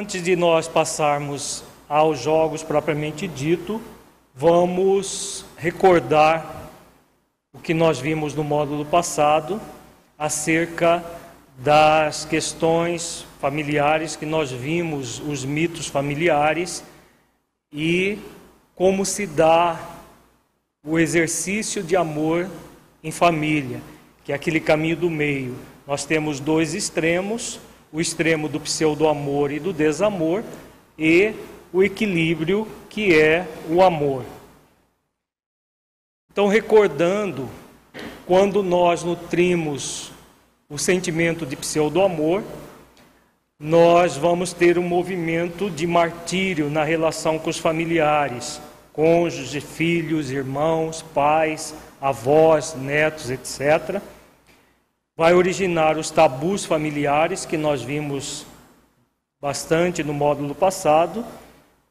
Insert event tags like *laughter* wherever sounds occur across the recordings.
Antes de nós passarmos aos jogos propriamente dito, vamos recordar o que nós vimos no módulo passado acerca das questões familiares que nós vimos, os mitos familiares e como se dá o exercício de amor em família, que é aquele caminho do meio. Nós temos dois extremos, o extremo do pseudo-amor e do desamor e o equilíbrio que é o amor. Então, recordando, quando nós nutrimos o sentimento de pseudo-amor, nós vamos ter um movimento de martírio na relação com os familiares, cônjuges, filhos, irmãos, pais, avós, netos, etc vai originar os tabus familiares que nós vimos bastante no módulo passado,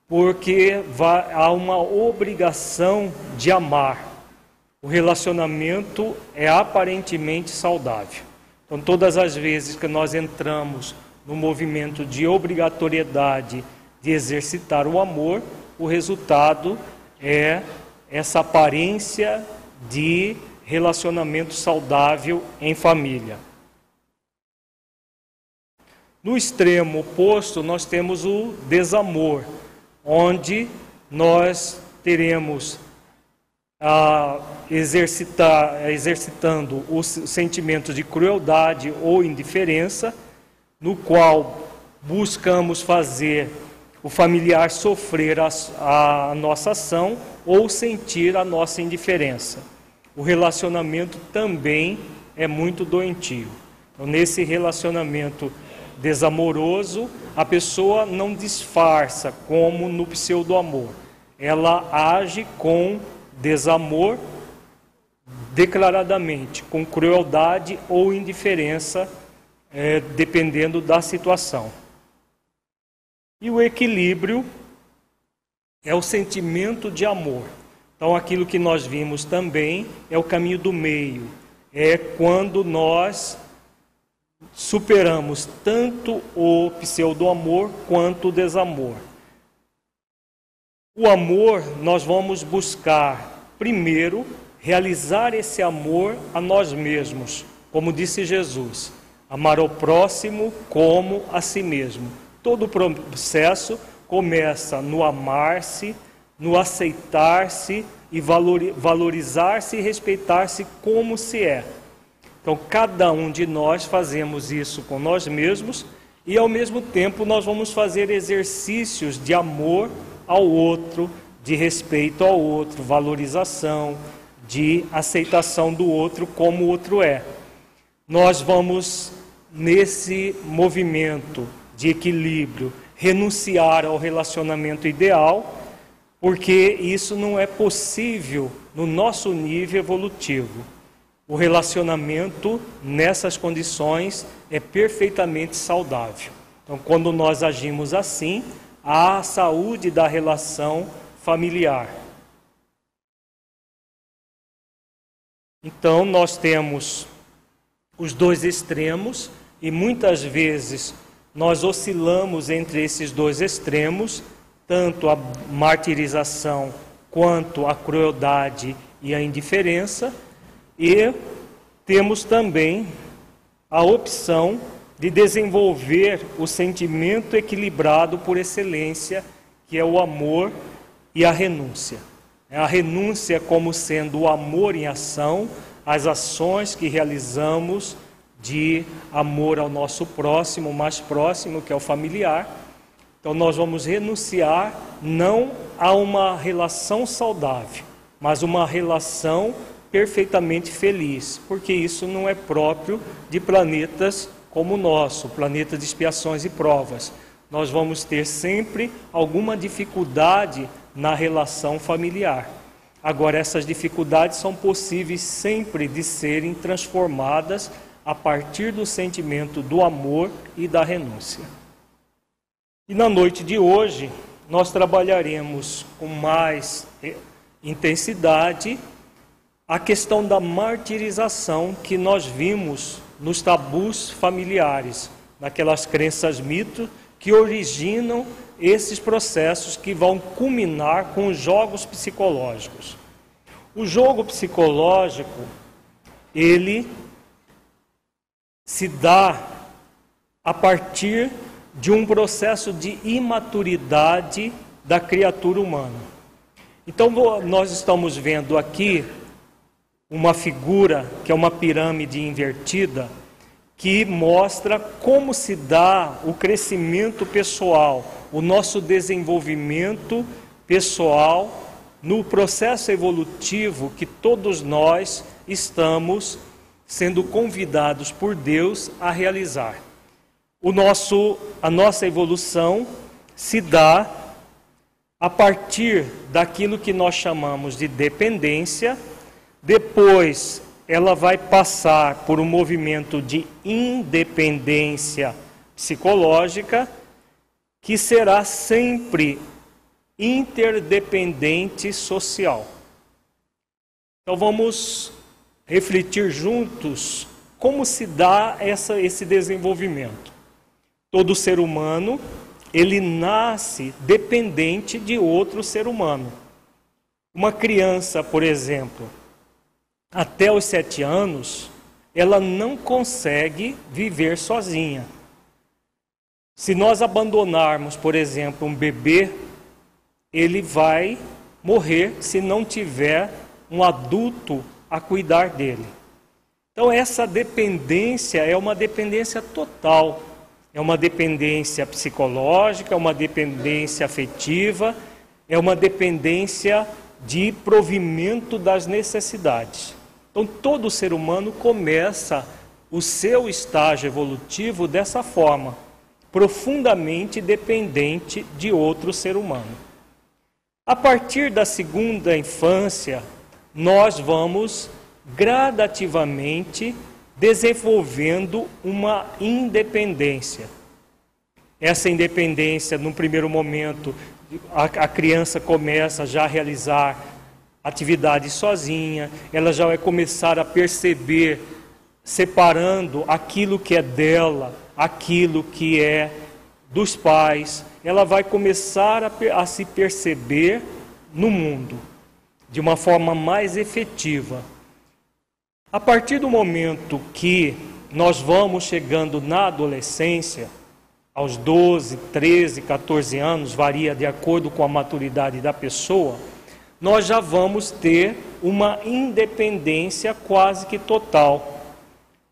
porque vai, há uma obrigação de amar. O relacionamento é aparentemente saudável. Então, todas as vezes que nós entramos no movimento de obrigatoriedade de exercitar o amor, o resultado é essa aparência de relacionamento saudável em família. No extremo oposto, nós temos o desamor, onde nós teremos a exercitar, exercitando os sentimentos de crueldade ou indiferença, no qual buscamos fazer o familiar sofrer a, a nossa ação ou sentir a nossa indiferença o relacionamento também é muito doentio. Então, nesse relacionamento desamoroso, a pessoa não disfarça como no pseudo-amor. Ela age com desamor declaradamente, com crueldade ou indiferença, é, dependendo da situação. E o equilíbrio é o sentimento de amor. Então, aquilo que nós vimos também é o caminho do meio. É quando nós superamos tanto o pseudo-amor quanto o desamor. O amor, nós vamos buscar, primeiro, realizar esse amor a nós mesmos, como disse Jesus, amar ao próximo como a si mesmo. Todo o processo começa no amar-se, no aceitar-se e valorizar-se e respeitar-se como se é. Então, cada um de nós fazemos isso com nós mesmos e, ao mesmo tempo, nós vamos fazer exercícios de amor ao outro, de respeito ao outro, valorização, de aceitação do outro como o outro é. Nós vamos, nesse movimento de equilíbrio, renunciar ao relacionamento ideal porque isso não é possível no nosso nível evolutivo. O relacionamento nessas condições é perfeitamente saudável. Então, quando nós agimos assim, há a saúde da relação familiar. Então, nós temos os dois extremos e muitas vezes nós oscilamos entre esses dois extremos tanto a martirização quanto a crueldade e a indiferença, e temos também a opção de desenvolver o sentimento equilibrado por excelência, que é o amor e a renúncia. A renúncia como sendo o amor em ação, as ações que realizamos de amor ao nosso próximo, mais próximo, que é o familiar. Então nós vamos renunciar não a uma relação saudável, mas uma relação perfeitamente feliz, porque isso não é próprio de planetas como o nosso, planeta de expiações e provas. Nós vamos ter sempre alguma dificuldade na relação familiar. Agora, essas dificuldades são possíveis sempre de serem transformadas a partir do sentimento do amor e da renúncia. E na noite de hoje, nós trabalharemos com mais eh, intensidade a questão da martirização que nós vimos nos tabus familiares, naquelas crenças mito que originam esses processos que vão culminar com os jogos psicológicos. O jogo psicológico, ele se dá a partir de um processo de imaturidade da criatura humana. Então, nós estamos vendo aqui uma figura que é uma pirâmide invertida que mostra como se dá o crescimento pessoal, o nosso desenvolvimento pessoal no processo evolutivo que todos nós estamos sendo convidados por Deus a realizar. O nosso, a nossa evolução se dá a partir daquilo que nós chamamos de dependência depois, ela vai passar por um movimento de independência psicológica, que será sempre interdependente social. Então vamos refletir juntos como se dá essa, esse desenvolvimento. Todo ser humano, ele nasce dependente de outro ser humano. Uma criança, por exemplo, até os sete anos, ela não consegue viver sozinha. Se nós abandonarmos, por exemplo, um bebê, ele vai morrer se não tiver um adulto a cuidar dele. Então, essa dependência é uma dependência total. É uma dependência psicológica, é uma dependência afetiva, é uma dependência de provimento das necessidades. Então, todo ser humano começa o seu estágio evolutivo dessa forma, profundamente dependente de outro ser humano. A partir da segunda infância, nós vamos gradativamente desenvolvendo uma independência. Essa independência, no primeiro momento, a, a criança começa já a realizar atividade sozinha, ela já vai começar a perceber, separando aquilo que é dela, aquilo que é dos pais, ela vai começar a, a se perceber no mundo de uma forma mais efetiva. A partir do momento que nós vamos chegando na adolescência, aos 12, 13, 14 anos, varia de acordo com a maturidade da pessoa, nós já vamos ter uma independência quase que total,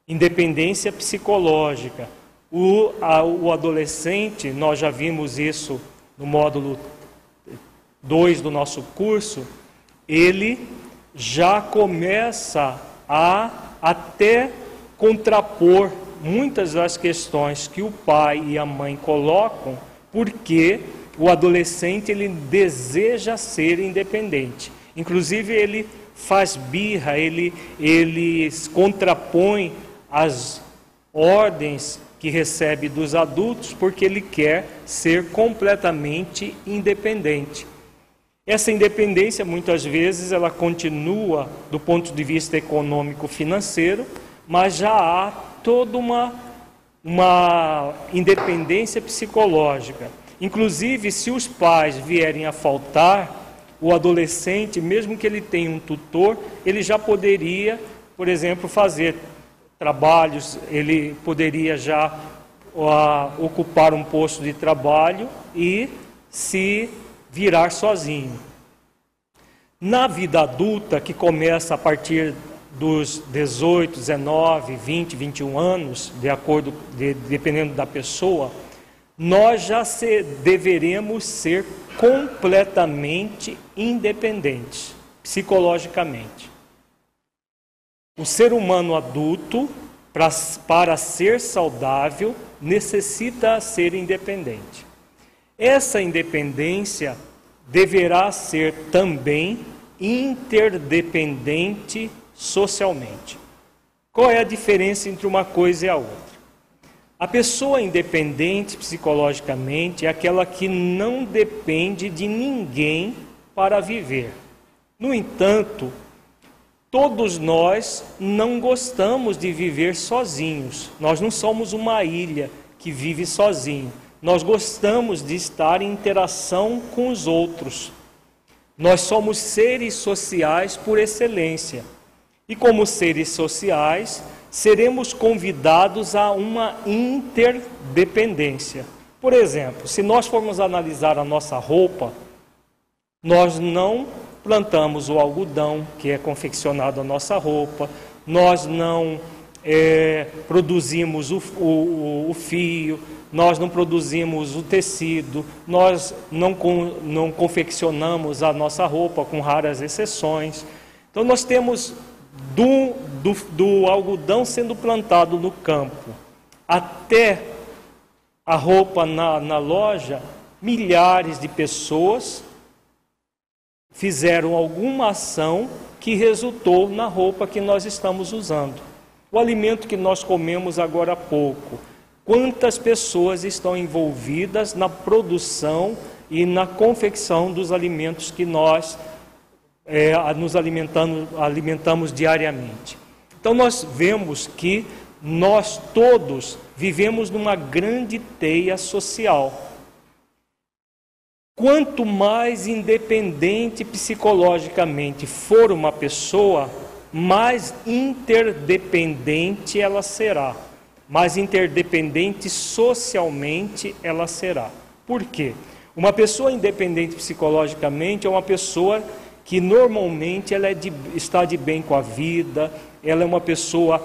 independência psicológica. O, a, o adolescente, nós já vimos isso no módulo 2 do nosso curso, ele já começa a até contrapor muitas das questões que o pai e a mãe colocam, porque o adolescente ele deseja ser independente. Inclusive ele faz birra, ele ele contrapõe as ordens que recebe dos adultos porque ele quer ser completamente independente. Essa independência muitas vezes ela continua do ponto de vista econômico financeiro, mas já há toda uma uma independência psicológica. Inclusive, se os pais vierem a faltar, o adolescente, mesmo que ele tenha um tutor, ele já poderia, por exemplo, fazer trabalhos, ele poderia já uh, ocupar um posto de trabalho e se virar sozinho. Na vida adulta, que começa a partir dos 18, 19, 20, 21 anos, de acordo, de, dependendo da pessoa, nós já se, deveremos ser completamente independentes, psicologicamente. O ser humano adulto, pra, para ser saudável, necessita ser independente. Essa independência deverá ser também interdependente socialmente. Qual é a diferença entre uma coisa e a outra? A pessoa independente psicologicamente é aquela que não depende de ninguém para viver. No entanto, todos nós não gostamos de viver sozinhos. Nós não somos uma ilha que vive sozinho. Nós gostamos de estar em interação com os outros. Nós somos seres sociais por excelência. E como seres sociais, seremos convidados a uma interdependência. Por exemplo, se nós formos analisar a nossa roupa, nós não plantamos o algodão que é confeccionado a nossa roupa, nós não é, produzimos o, o, o, fio, nós não produzimos o tecido, nós não, não confeccionamos a nossa roupa, com raras exceções. Então, nós temos do, do, do algodão sendo plantado no campo até a roupa na, na loja, milhares de pessoas fizeram alguma ação que resultou na roupa que nós estamos usando. O alimento que nós comemos agora há pouco. Quantas pessoas estão envolvidas na produção e na confecção dos alimentos que nós é, nos alimentando, alimentamos diariamente. Então nós vemos que nós todos vivemos numa grande teia social. Quanto mais independente psicologicamente for uma pessoa, mais interdependente ela será. Mais interdependente socialmente ela será. Por quê? Uma pessoa independente psicologicamente é uma pessoa que normalmente ela é de, está de bem com a vida, ela é uma pessoa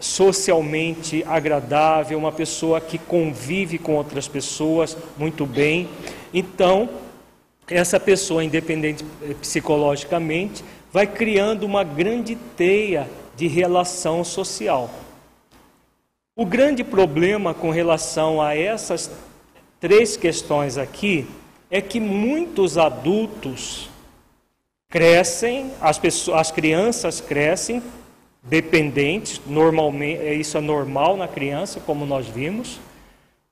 socialmente agradável, uma pessoa que convive com outras pessoas muito bem. Então, essa pessoa independente eh, psicologicamente vai criando uma grande teia de relação social. O grande problema com relação a essas três questões aqui é que muitos adultos crescem, as, pessoas, as crianças crescem dependentes, normalmente, é, isso é normal na criança, como nós vimos,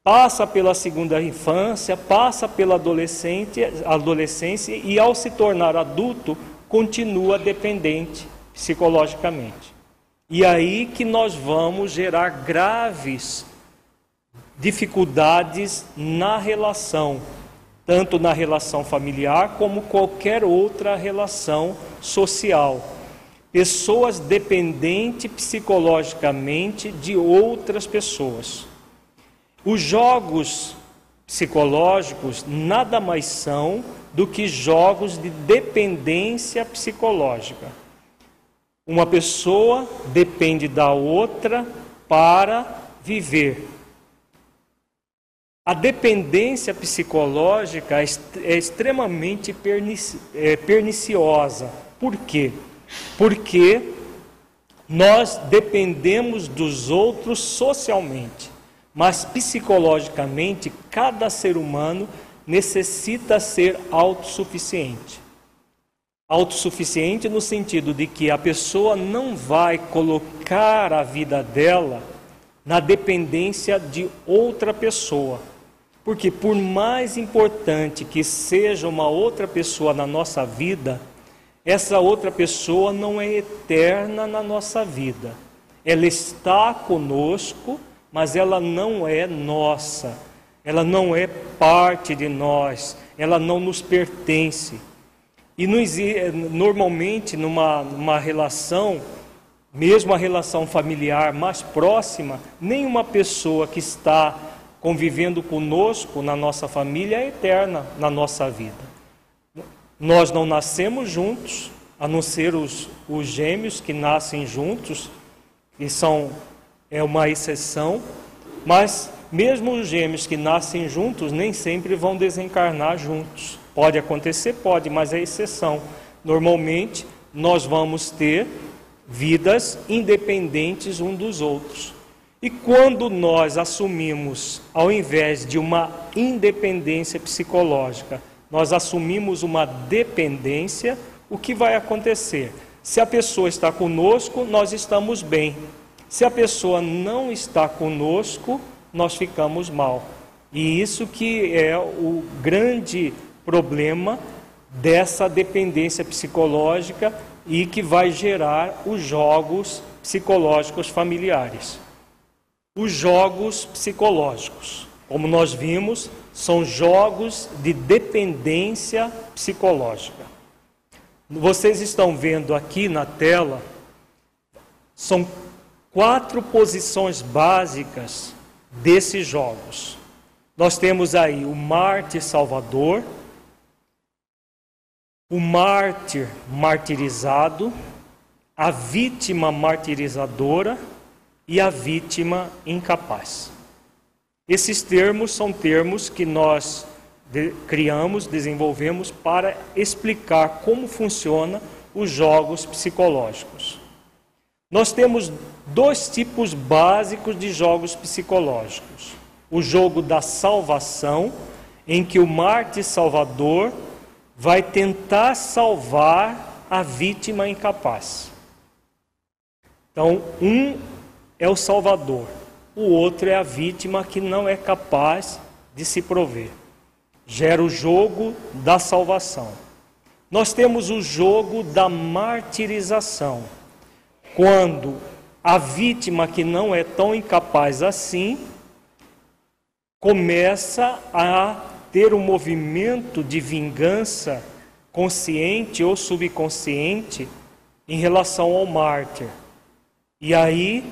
passa pela segunda infância, passa pela adolescência, adolescência e ao se tornar adulto, continua dependente psicologicamente. E aí que nós vamos gerar graves dificuldades na relação tanto na relação familiar como qualquer outra relação social. Pessoas dependentes psicologicamente de outras pessoas. Os jogos psicológicos nada mais são do que jogos de dependência psicológica. Uma pessoa depende da outra para viver. A dependência psicológica é extremamente é, perniciosa. Por quê? Porque nós dependemos dos outros socialmente, mas psicologicamente cada ser humano necessita ser autossuficiente. Autossuficiente no sentido de que a pessoa não vai colocar a vida dela na dependência de outra pessoa. Porque por mais importante que seja uma outra pessoa na nossa vida, essa outra pessoa não é eterna na nossa vida. Ela está conosco, mas ela não é nossa. Ela não é parte de nós, ela não nos pertence. E normalmente, numa, numa relação, mesmo a relação familiar mais próxima, nenhuma pessoa que está convivendo conosco na nossa família é eterna na nossa vida. Nós não nascemos juntos, a não ser os, os gêmeos que nascem juntos, e são é uma exceção, mas mesmo os gêmeos que nascem juntos nem sempre vão desencarnar juntos. Pode acontecer, pode, mas é exceção. Normalmente nós vamos ter vidas independentes um dos outros. E quando nós assumimos, ao invés de uma independência psicológica, nós assumimos uma dependência, o que vai acontecer? Se a pessoa está conosco, nós estamos bem. Se a pessoa não está conosco, nós ficamos mal. E isso que é o grande problema dessa dependência psicológica e que vai gerar os jogos psicológicos familiares. Os jogos psicológicos, como nós vimos, são jogos de dependência psicológica. Vocês estão vendo aqui na tela, são quatro posições básicas desses jogos. Nós temos aí o mártir salvador, o mártir martirizado, a vítima martirizadora e a vítima incapaz. Esses termos são termos que nós de, criamos, desenvolvemos para explicar como funciona os jogos psicológicos. Nós temos dois tipos básicos de jogos psicológicos: o jogo da salvação, em que o Marte Salvador vai tentar salvar a vítima incapaz. Então, um é o Salvador, o outro é a vítima que não é capaz de se prover. Gera o jogo da salvação. Nós temos o jogo da martirização, quando a vítima que não é tão incapaz assim começa a ter um movimento de vingança consciente ou subconsciente em relação ao mártir. E aí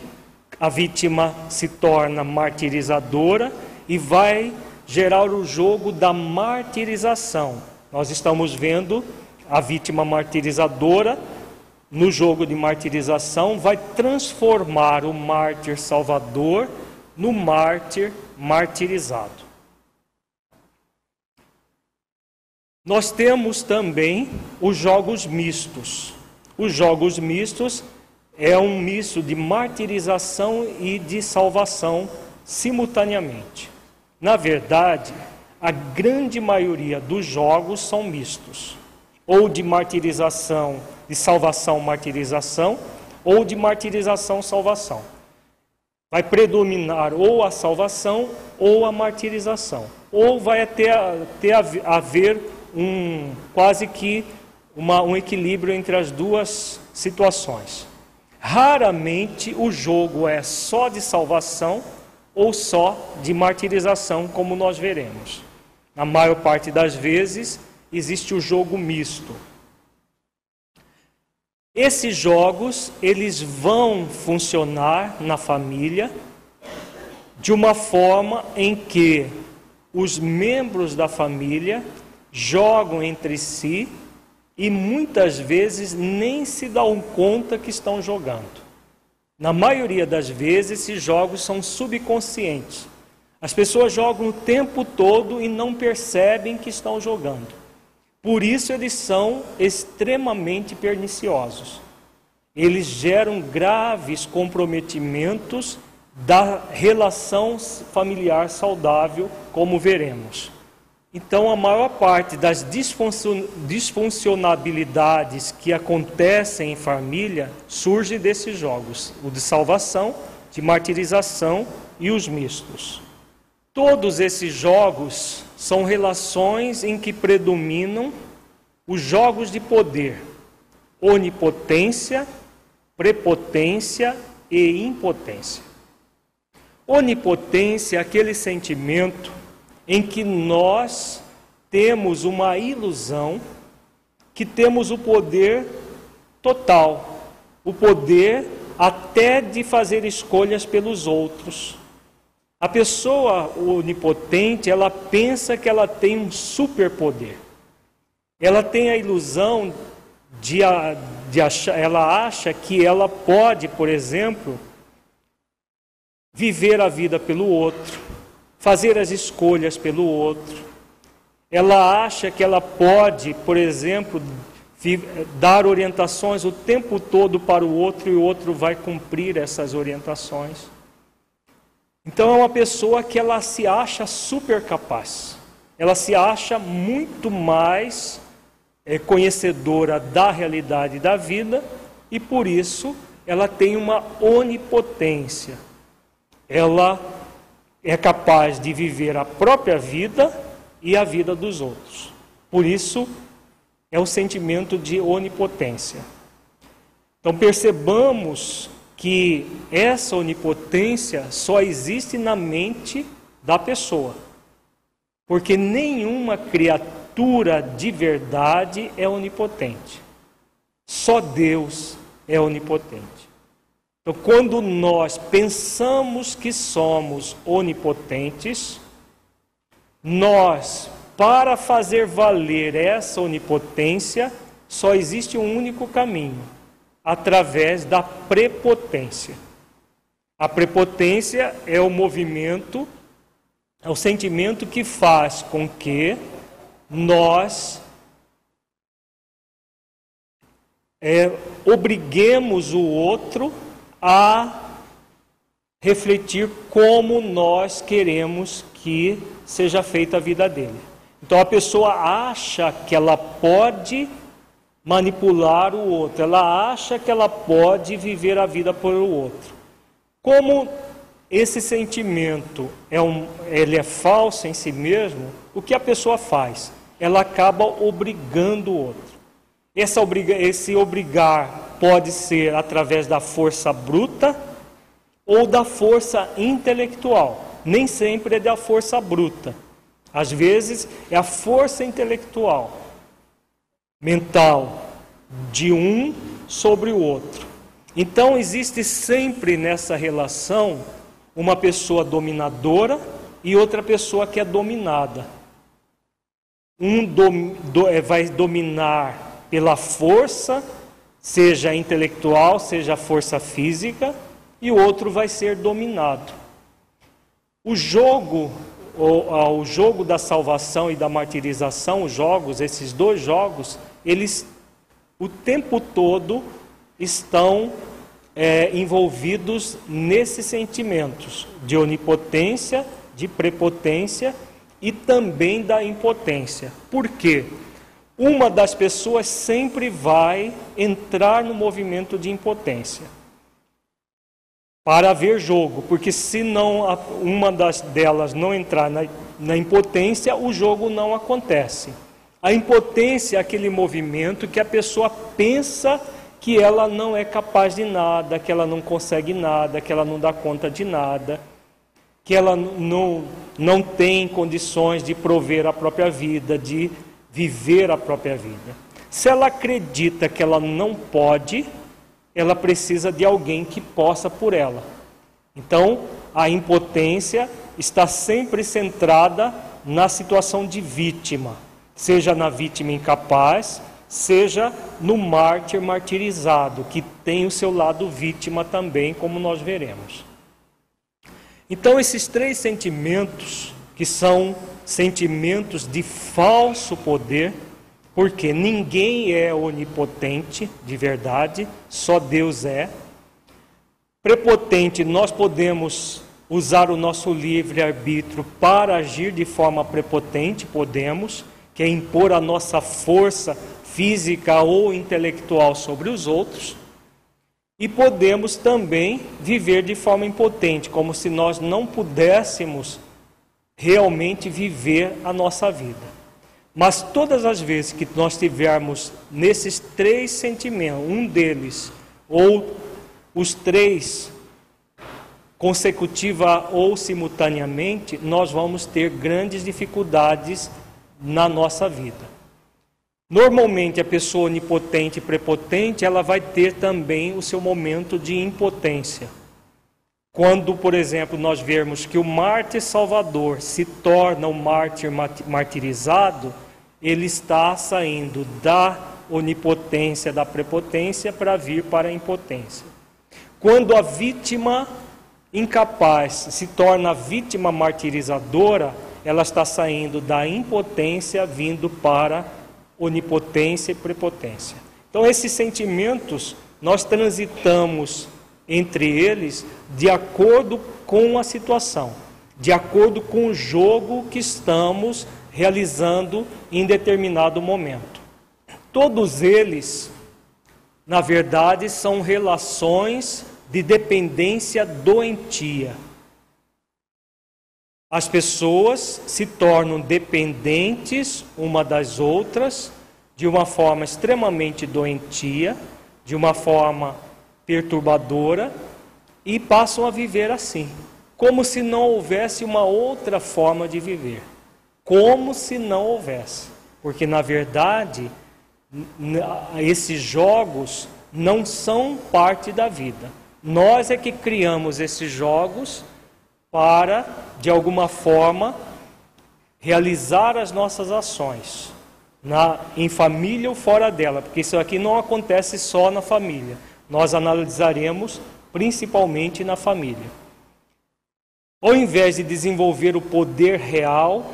a vítima se torna martirizadora e vai gerar o jogo da martirização. Nós estamos vendo a vítima martirizadora no jogo de martirização vai transformar o mártir salvador no mártir martirizado. Nós temos também os jogos mistos. Os jogos mistos é um misto de martirização e de salvação simultaneamente. Na verdade, a grande maioria dos jogos são mistos, ou de martirização, de salvação, martirização, ou de martirização, salvação. Vai predominar ou a salvação ou a martirização, ou vai ter, ter haver um quase que uma, um equilíbrio entre as duas situações. Raramente o jogo é só de salvação ou só de martirização, como nós veremos. Na maior parte das vezes existe o jogo misto. Esses jogos, eles vão funcionar na família de uma forma em que os membros da família jogam entre si e muitas vezes nem se dão conta que estão jogando. Na maioria das vezes, esses jogos são subconscientes. As pessoas jogam o tempo todo e não percebem que estão jogando. Por isso, eles são extremamente perniciosos. Eles geram graves comprometimentos da relação familiar saudável, como veremos. Então, a maior parte das disfuncionalidades que acontecem em família surge desses jogos: o de salvação, de martirização e os mistos. Todos esses jogos são relações em que predominam os jogos de poder, onipotência, prepotência e impotência. Onipotência é aquele sentimento em que nós temos uma ilusão que temos o poder total, o poder até de fazer escolhas pelos outros. A pessoa onipotente, ela pensa que ela tem um superpoder. Ela tem a ilusão de, de achar, ela acha que ela pode, por exemplo, viver a vida pelo outro, fazer as escolhas pelo outro. Ela acha que ela pode, por exemplo, dar orientações o tempo todo para o outro e o outro vai cumprir essas orientações. Então é uma pessoa que ela se acha super capaz. Ela se acha muito mais é, conhecedora da realidade da vida e por isso ela tem uma onipotência. Ela é capaz de viver a própria vida e a vida dos outros. Por isso é o sentimento de onipotência. Então percebamos que essa onipotência só existe na mente da pessoa. Porque nenhuma criatura de verdade é onipotente. Só Deus é onipotente. Então, quando nós pensamos que somos onipotentes, nós para fazer valer essa onipotência, só existe um único caminho: através da prepotência. A prepotência é o movimento, é o sentimento que faz com que nós é, obriguemos o outro a refletir como nós queremos que seja feita a vida dele. Então a pessoa acha que ela pode manipular o outro, ela acha que ela pode viver a vida por o outro. Como esse sentimento é um, ele é falso em si mesmo, o que a pessoa faz? Ela acaba obrigando o outro. Essa obriga, esse obrigar pode ser através da força bruta ou da força intelectual. Nem sempre é da força bruta. Às vezes é a força intelectual, mental de um sobre o outro. Então existe sempre nessa relação uma pessoa dominadora e outra pessoa que é dominada. Um dom, do, é, vai dominar pela força, seja intelectual, seja força física, e o outro vai ser dominado. O jogo o, o jogo da salvação e da martirização, os jogos, esses dois jogos, eles o tempo todo estão é, envolvidos nesses sentimentos de onipotência, de prepotência e também da impotência. Por quê? Uma das pessoas sempre vai entrar no movimento de impotência para haver jogo, porque se não uma das delas não entrar na, na impotência, o jogo não acontece. A impotência é aquele movimento que a pessoa pensa que ela não é capaz de nada, que ela não consegue nada, que ela não dá conta de nada, que ela não, não tem condições de prover a própria vida, de viver a própria vida. Se ela acredita que ela não pode, ela precisa de alguém que possa por ela. Então, a impotência está sempre centrada na situação de vítima, seja na vítima incapaz, seja no mártir martirizado, que tem o seu lado vítima também, como nós veremos. Então, esses três sentimentos, que são sentimentos de falso poder, porque ninguém é onipotente de verdade, só Deus é. Prepotente, nós podemos usar o nosso livre-arbítrio para agir de forma prepotente, podemos, que é impor a nossa força física ou intelectual sobre os outros. E podemos também viver de forma impotente, como se nós não pudéssemos realmente viver a nossa vida. Mas todas as vezes que nós tivermos nesses três sentimentos, um deles, ou os três consecutiva ou simultaneamente, nós vamos ter grandes dificuldades na nossa vida. Normalmente a pessoa onipotente e prepotente, ela vai ter também o seu momento de impotência. Quando, por exemplo, nós vermos que o mártir salvador se torna um mártir martirizado, ele está saindo da onipotência, da prepotência para vir para a impotência. Quando a vítima incapaz se torna vítima martirizadora, ela está saindo da impotência vindo para onipotência e prepotência. Então, esses sentimentos, nós transitamos entre eles de acordo com a situação, de acordo com o jogo que estamos realizando em determinado momento. Todos eles, na verdade, são relações de dependência doentia. As pessoas se tornam dependentes uma das outras de uma forma extremamente doentia, de uma forma perturbadora e passam a viver assim, como se não houvesse uma outra forma de viver. Como se não houvesse. Porque na verdade, esses jogos não são parte da vida. Nós é que criamos esses jogos para, de alguma forma, realizar as nossas ações, na, em família ou fora dela, porque isso aqui não acontece só na família. Nós analisaremos principalmente na família. Ao invés de desenvolver o poder real,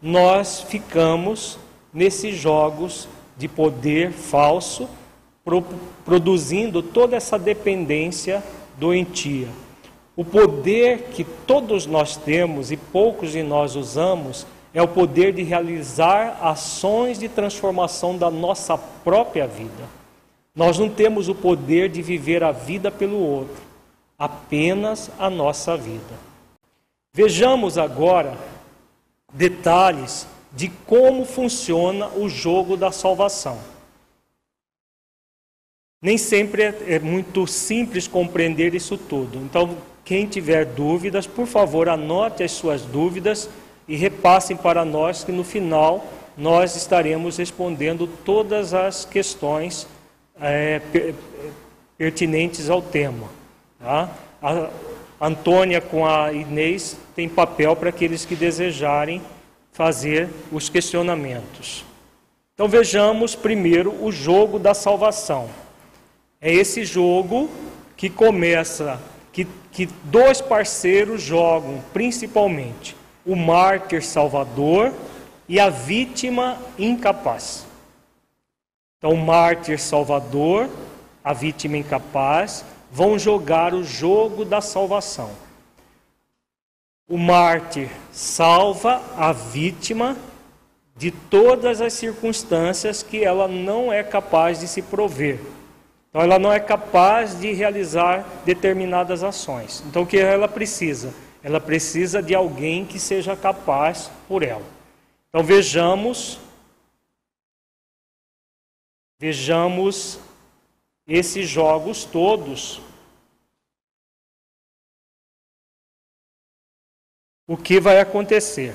nós ficamos nesses jogos de poder falso, produzindo toda essa dependência doentia. O poder que todos nós temos e poucos de nós usamos é o poder de realizar ações de transformação da nossa própria vida. Nós não temos o poder de viver a vida pelo outro, apenas a nossa vida. Vejamos agora detalhes de como funciona o jogo da salvação. Nem sempre é, é muito simples compreender isso tudo. Então, quem tiver dúvidas, por favor, anote as suas dúvidas e repassem para nós, que no final nós estaremos respondendo todas as questões é, pertinentes ao tema. Tá? A Antônia com a Inês tem papel para aqueles que desejarem fazer os questionamentos. Então vejamos primeiro o jogo da salvação. É esse jogo que começa que, que dois parceiros jogam, principalmente o mártir salvador e a vítima incapaz. Então, o mártir salvador, a vítima incapaz, vão jogar o jogo da salvação. O mártir salva a vítima de todas as circunstâncias que ela não é capaz de se prover. Então ela não é capaz de realizar determinadas ações. Então o que ela precisa? Ela precisa de alguém que seja capaz por ela. Então vejamos vejamos esses jogos todos. O que vai acontecer?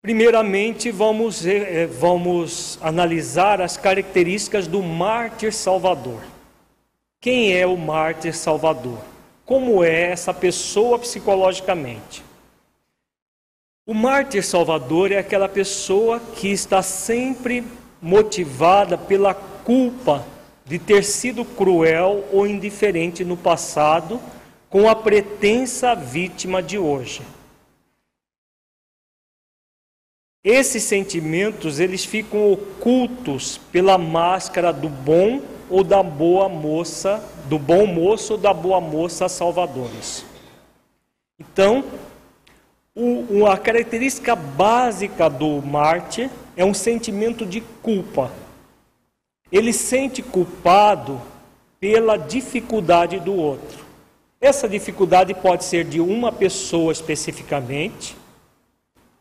Primeiramente, vamos, eh, vamos analisar as características do mártir salvador. Quem é o mártir salvador? Como é essa pessoa psicologicamente? O mártir salvador é aquela pessoa que está sempre motivada pela culpa de ter sido cruel ou indiferente no passado com a pretensa vítima de hoje. Esses sentimentos, eles ficam ocultos pela máscara do bom ou da boa moça, do bom moço ou da boa moça salvadores. Então, o, a característica básica do Marte é um sentimento de culpa. Ele sente culpado pela dificuldade do outro. Essa dificuldade pode ser de uma pessoa especificamente,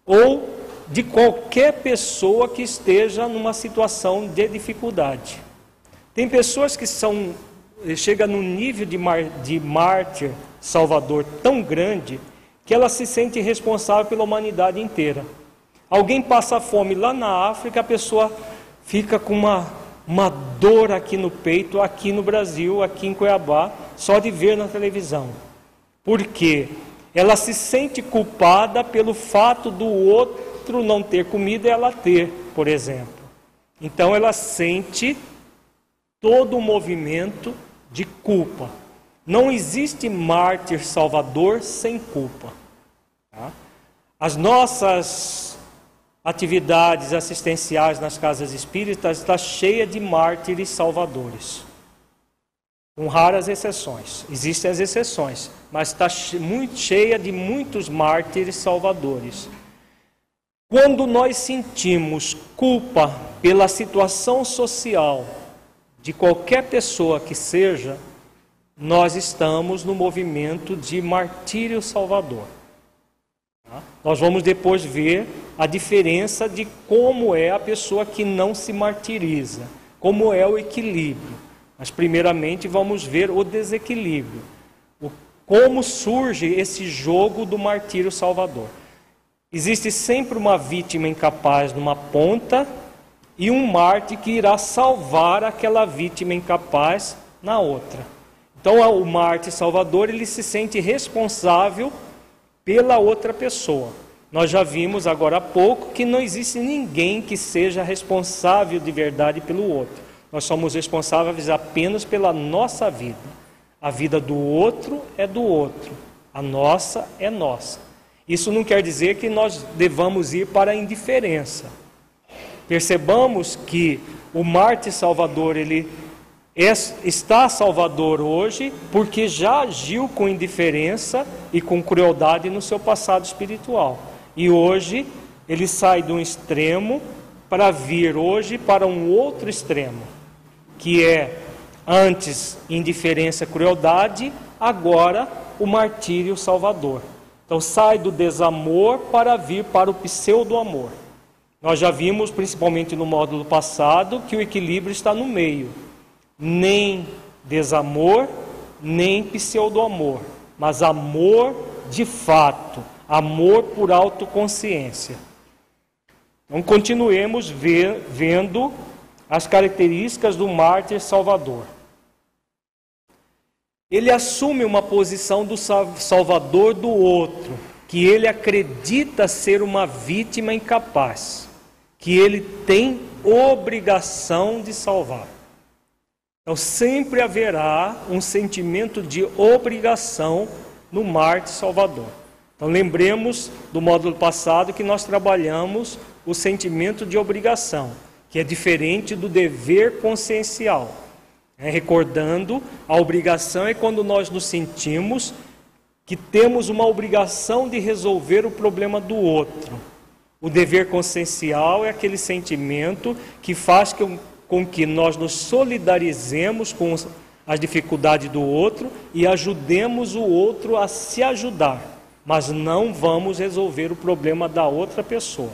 ou de qualquer pessoa que esteja numa situação de dificuldade. Tem pessoas que são chega num nível de, mar, de mártir salvador tão grande que ela se sente responsável pela humanidade inteira. Alguém passa fome lá na África, a pessoa fica com uma, uma dor aqui no peito, aqui no Brasil, aqui em Cuiabá, só de ver na televisão. Por quê? Ela se sente culpada pelo fato do outro não ter comida e ela ter, por exemplo. Então ela sente todo o movimento de culpa. Não existe mártir salvador sem culpa. Tá? As nossas atividades assistenciais nas casas espíritas está cheia de mártires salvadores. Com raras exceções. Existem as exceções, mas está muito cheia de muitos mártires salvadores. Quando nós sentimos culpa pela situação social de qualquer pessoa que seja, nós estamos no movimento de martírio salvador. Nós vamos depois ver a diferença de como é a pessoa que não se martiriza, como é o equilíbrio. Mas, primeiramente, vamos ver o desequilíbrio, o, como surge esse jogo do martírio salvador. Existe sempre uma vítima incapaz numa ponta e um mártir que irá salvar aquela vítima incapaz na outra. Então, o mártir salvador ele se sente responsável pela outra pessoa. Nós já vimos agora há pouco que não existe ninguém que seja responsável de verdade pelo outro. Nós somos responsáveis apenas pela nossa vida. A vida do outro é do outro, a nossa é nossa. Isso não quer dizer que nós devamos ir para a indiferença. Percebamos que o Marte Salvador, ele está Salvador hoje porque já agiu com indiferença e com crueldade no seu passado espiritual. E hoje ele sai de um extremo para vir hoje para um outro extremo, que é antes indiferença, crueldade, agora o martírio salvador. Então sai do desamor para vir para o pseudo-amor. Nós já vimos, principalmente no módulo passado, que o equilíbrio está no meio. Nem desamor, nem pseudo-amor, mas amor de fato, amor por autoconsciência. Então continuemos ver, vendo as características do mártir salvador. Ele assume uma posição do salvador do outro, que ele acredita ser uma vítima incapaz que ele tem obrigação de salvar. Então sempre haverá um sentimento de obrigação no Marte Salvador. Então lembremos do módulo passado que nós trabalhamos o sentimento de obrigação, que é diferente do dever consciencial. É, recordando, a obrigação é quando nós nos sentimos que temos uma obrigação de resolver o problema do outro. O dever consciencial é aquele sentimento que faz com, com que nós nos solidarizemos com as dificuldades do outro e ajudemos o outro a se ajudar, mas não vamos resolver o problema da outra pessoa.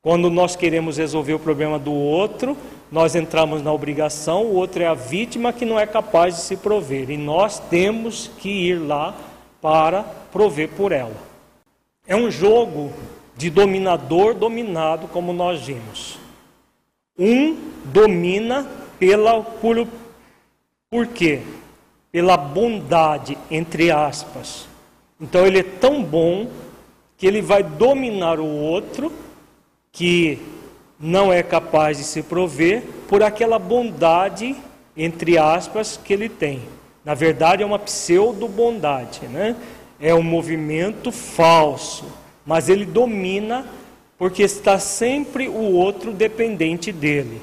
Quando nós queremos resolver o problema do outro, nós entramos na obrigação, o outro é a vítima que não é capaz de se prover, e nós temos que ir lá para prover por ela. É um jogo de dominador dominado, como nós vimos. Um domina pela por, por quê? Pela bondade, entre aspas. Então ele é tão bom que ele vai dominar o outro que não é capaz de se prover por aquela bondade, entre aspas, que ele tem. Na verdade, é uma pseudo-bondade, né? É um movimento falso mas ele domina porque está sempre o outro dependente dele.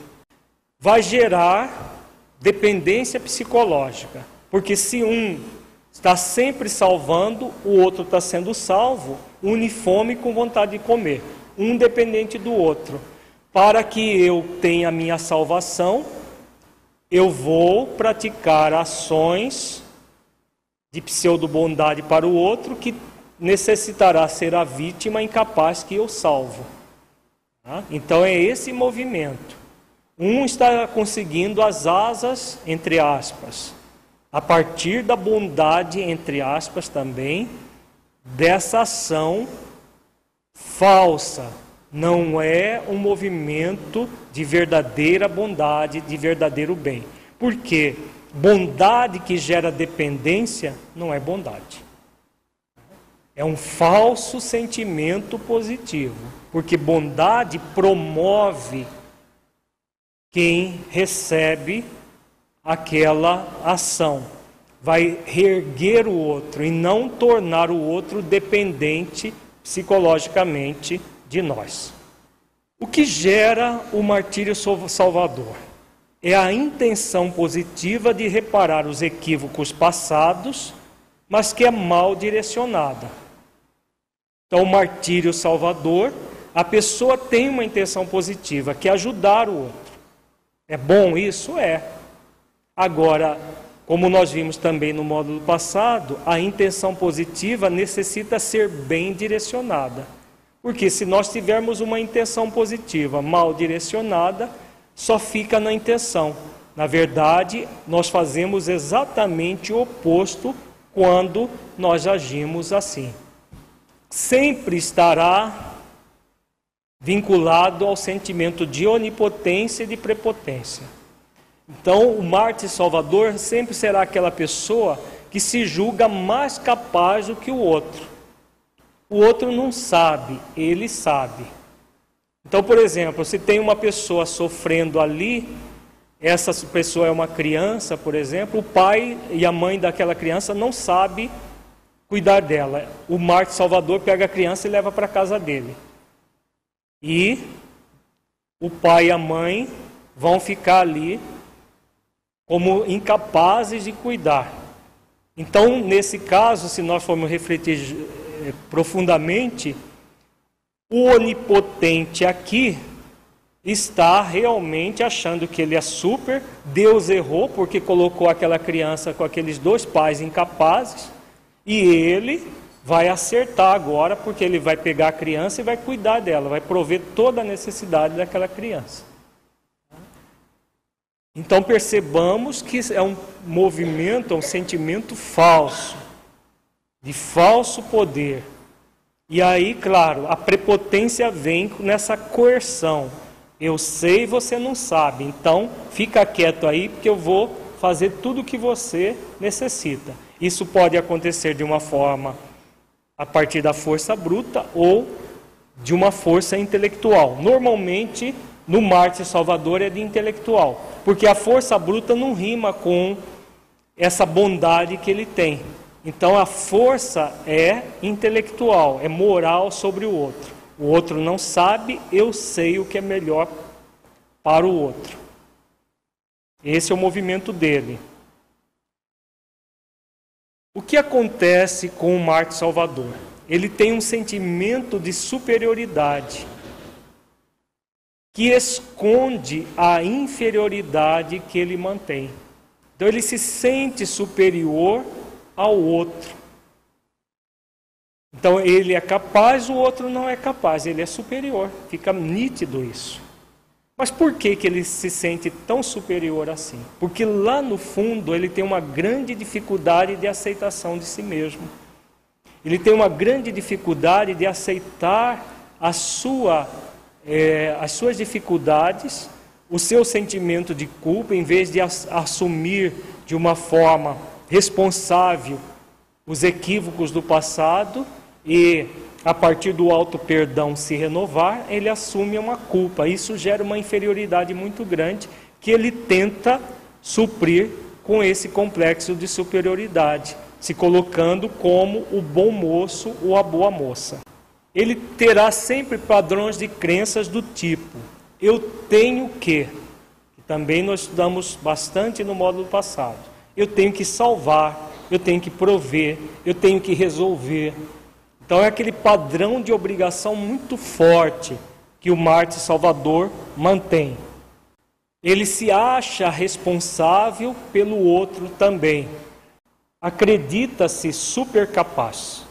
Vai gerar dependência psicológica, porque se um está sempre salvando, o outro está sendo salvo, uniforme com vontade de comer, um dependente do outro. Para que eu tenha a minha salvação, eu vou praticar ações de pseudo-bondade para o outro que necessitará ser a vítima incapaz que eu salvo. Tá? Então é esse movimento. Um está conseguindo as asas, entre aspas, a partir da bondade, entre aspas, também, dessa ação falsa, não é um movimento de verdadeira bondade, de verdadeiro bem. Porque bondade que gera dependência não é bondade. É um falso sentimento positivo, porque bondade promove quem recebe aquela ação. Vai reerguer o outro e não tornar o outro dependente psicologicamente de nós. O que gera o martírio salvador? É a intenção positiva de reparar os equívocos passados, mas que é mal direcionada. Então, o martírio salvador, a pessoa tem uma intenção positiva, que é ajudar o outro. É bom isso? É. Agora, como nós vimos também no módulo passado, a intenção positiva necessita ser bem direcionada. Porque se nós tivermos uma intenção positiva mal direcionada, só fica na intenção. Na verdade, nós fazemos exatamente o oposto quando nós agimos assim. Sempre estará vinculado ao sentimento de onipotência e de prepotência. Então, o Marte Salvador sempre será aquela pessoa que se julga mais capaz do que o outro. O outro não sabe, ele sabe. Então, por exemplo, se tem uma pessoa sofrendo ali, essa pessoa é uma criança, por exemplo, o pai e a mãe daquela criança não sabe cuidar dela. O Marte Salvador pega a criança e leva para casa dele. E o pai e a mãe vão ficar ali como incapazes de cuidar. Então, nesse caso, se nós formos refletir eh, profundamente, o onipotente aqui está realmente achando que ele é super, Deus errou porque colocou aquela criança com aqueles dois pais incapazes, e ele vai acertar agora porque ele vai pegar a criança e vai cuidar dela, vai prover toda a necessidade daquela criança. Então percebamos que é um movimento, é um sentimento falso, de falso poder. E aí, claro, a prepotência vem nessa coerção. Eu sei, você não sabe, então fica quieto aí, porque eu vou fazer tudo o que você necessita. Isso pode acontecer de uma forma a partir da força bruta ou de uma força intelectual. Normalmente, no Marte Salvador é de intelectual, porque a força bruta não rima com essa bondade que ele tem. Então a força é intelectual, é moral sobre o outro. O outro não sabe, eu sei o que é melhor para o outro. Esse é o movimento dele. O que acontece com o Marte Salvador? Ele tem um sentimento de superioridade que esconde a inferioridade que ele mantém. Então ele se sente superior ao outro. Então ele é capaz, o outro não é capaz, ele é superior. Fica nítido isso. Mas por que, que ele se sente tão superior assim? Porque lá no fundo ele tem uma grande dificuldade de aceitação de si mesmo. Ele tem uma grande dificuldade de aceitar a sua é, as suas dificuldades, o seu sentimento de culpa, em vez de assumir de uma forma responsável os equívocos do passado e a partir do alto perdão se renovar, ele assume uma culpa. Isso gera uma inferioridade muito grande que ele tenta suprir com esse complexo de superioridade, se colocando como o bom moço ou a boa moça ele terá sempre padrões de crenças do tipo: eu tenho que, que também nós estudamos bastante no módulo passado. Eu tenho que salvar, eu tenho que prover, eu tenho que resolver. Então é aquele padrão de obrigação muito forte que o Marte Salvador mantém. Ele se acha responsável pelo outro também. Acredita-se super capaz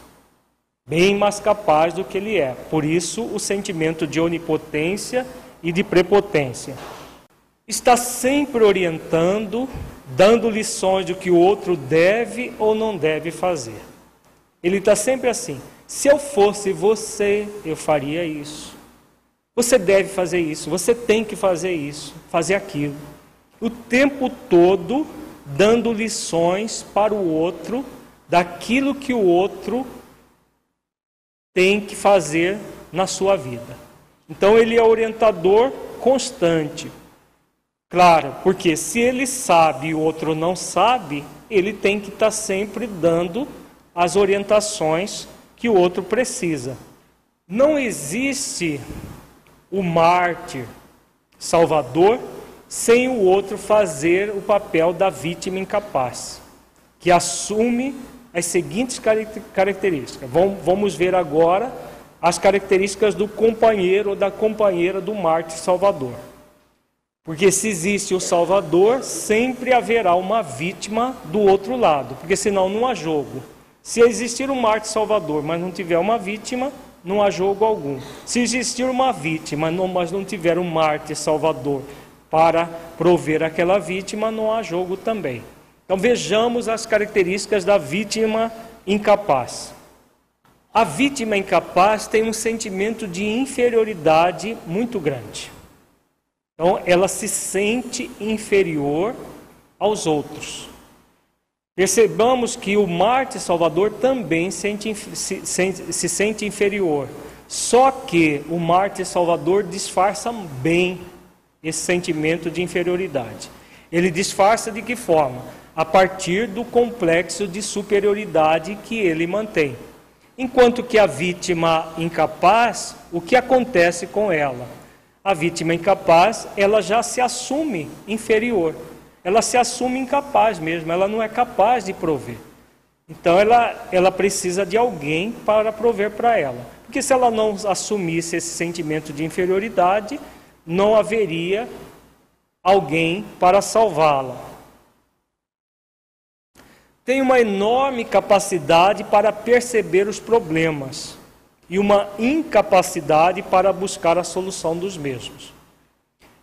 bem mais capaz do que ele é. Por isso, o sentimento de onipotência e de prepotência. Está sempre orientando, dando lições do que o outro deve ou não deve fazer. Ele está sempre assim: se eu fosse você, eu faria isso. Você deve fazer isso, você tem que fazer isso, fazer aquilo. O tempo todo dando lições para o outro daquilo que o outro tem que fazer na sua vida. Então ele é orientador constante. Claro, porque se ele sabe e o outro não sabe, ele tem que estar sempre dando as orientações que o outro precisa. Não existe o mártir salvador sem o outro fazer o papel da vítima incapaz, que assume as seguintes características. Vamos ver agora as características do companheiro ou da companheira do mártir salvador. Porque se existe o Salvador, sempre haverá uma vítima do outro lado, porque senão não há jogo. Se existir um mártir salvador, mas não tiver uma vítima, não há jogo algum. Se existir uma vítima, mas não tiver um mártir salvador para prover aquela vítima, não há jogo também. Então vejamos as características da vítima incapaz. A vítima incapaz tem um sentimento de inferioridade muito grande. Então ela se sente inferior aos outros. Percebamos que o Marte Salvador também sente, se, se, se sente inferior. Só que o Marte Salvador disfarça bem esse sentimento de inferioridade. Ele disfarça de que forma? A partir do complexo de superioridade que ele mantém. Enquanto que a vítima incapaz, o que acontece com ela? A vítima incapaz, ela já se assume inferior. Ela se assume incapaz mesmo, ela não é capaz de prover. Então ela, ela precisa de alguém para prover para ela. Porque se ela não assumisse esse sentimento de inferioridade, não haveria alguém para salvá-la. Tem uma enorme capacidade para perceber os problemas e uma incapacidade para buscar a solução dos mesmos.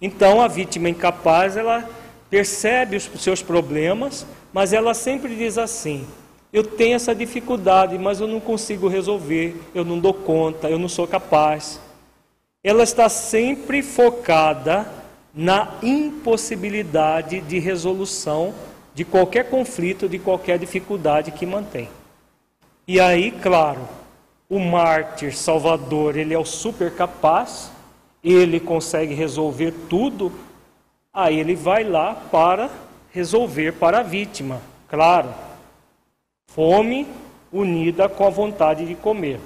Então, a vítima incapaz, ela percebe os seus problemas, mas ela sempre diz assim: eu tenho essa dificuldade, mas eu não consigo resolver, eu não dou conta, eu não sou capaz ela está sempre focada na impossibilidade de resolução de qualquer conflito, de qualquer dificuldade que mantém. E aí, claro, o mártir salvador, ele é o super capaz, ele consegue resolver tudo, aí ele vai lá para resolver para a vítima, claro. Fome unida com a vontade de comer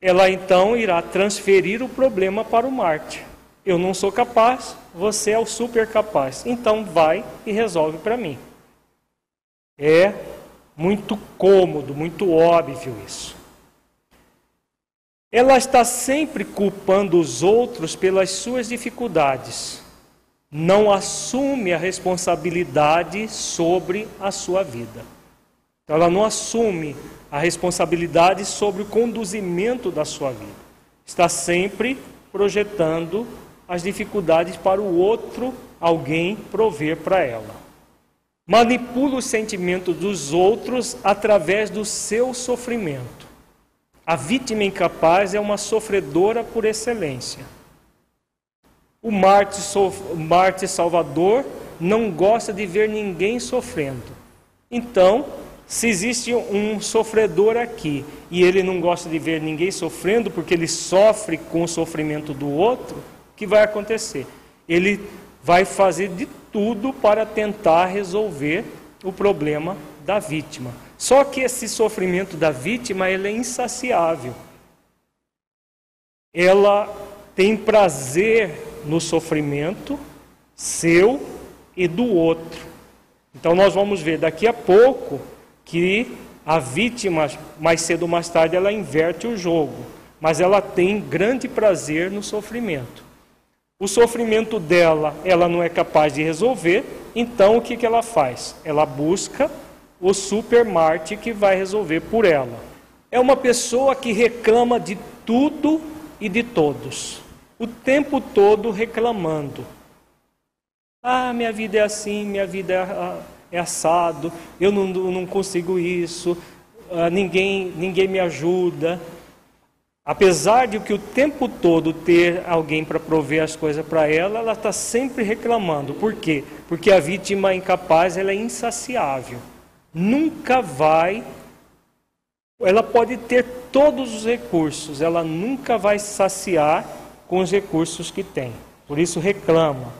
ela então irá transferir o problema para o Marte. Eu não sou capaz, você é o super capaz. Então vai e resolve para mim. É muito cômodo, muito óbvio isso. Ela está sempre culpando os outros pelas suas dificuldades. Não assume a responsabilidade sobre a sua vida. Ela não assume a responsabilidade sobre o conduzimento da sua vida. Está sempre projetando as dificuldades para o outro, alguém prover para ela. Manipula os sentimentos dos outros através do seu sofrimento. A vítima incapaz é uma sofredora por excelência. O Marte, Marte Salvador não gosta de ver ninguém sofrendo. Então, se existe um sofredor aqui e ele não gosta de ver ninguém sofrendo porque ele sofre com o sofrimento do outro, o que vai acontecer? Ele vai fazer de tudo para tentar resolver o problema da vítima. Só que esse sofrimento da vítima ele é insaciável. Ela tem prazer no sofrimento seu e do outro. Então nós vamos ver daqui a pouco que a vítima, mais cedo ou mais tarde, ela inverte o jogo, mas ela tem grande prazer no sofrimento. O sofrimento dela, ela não é capaz de resolver, então o que, que ela faz? Ela busca o super Marte que vai resolver por ela. É uma pessoa que reclama de tudo e de todos, o tempo todo reclamando. Ah, minha vida é assim, minha vida é é assado, eu não, não consigo isso, uh, ninguém, ninguém me ajuda. Apesar de que o tempo todo ter alguém para prover as coisas para ela, ela está sempre reclamando. Por quê? Porque a vítima incapaz ela é insaciável. Nunca vai. Ela pode ter todos os recursos, ela nunca vai saciar com os recursos que tem. Por isso reclama.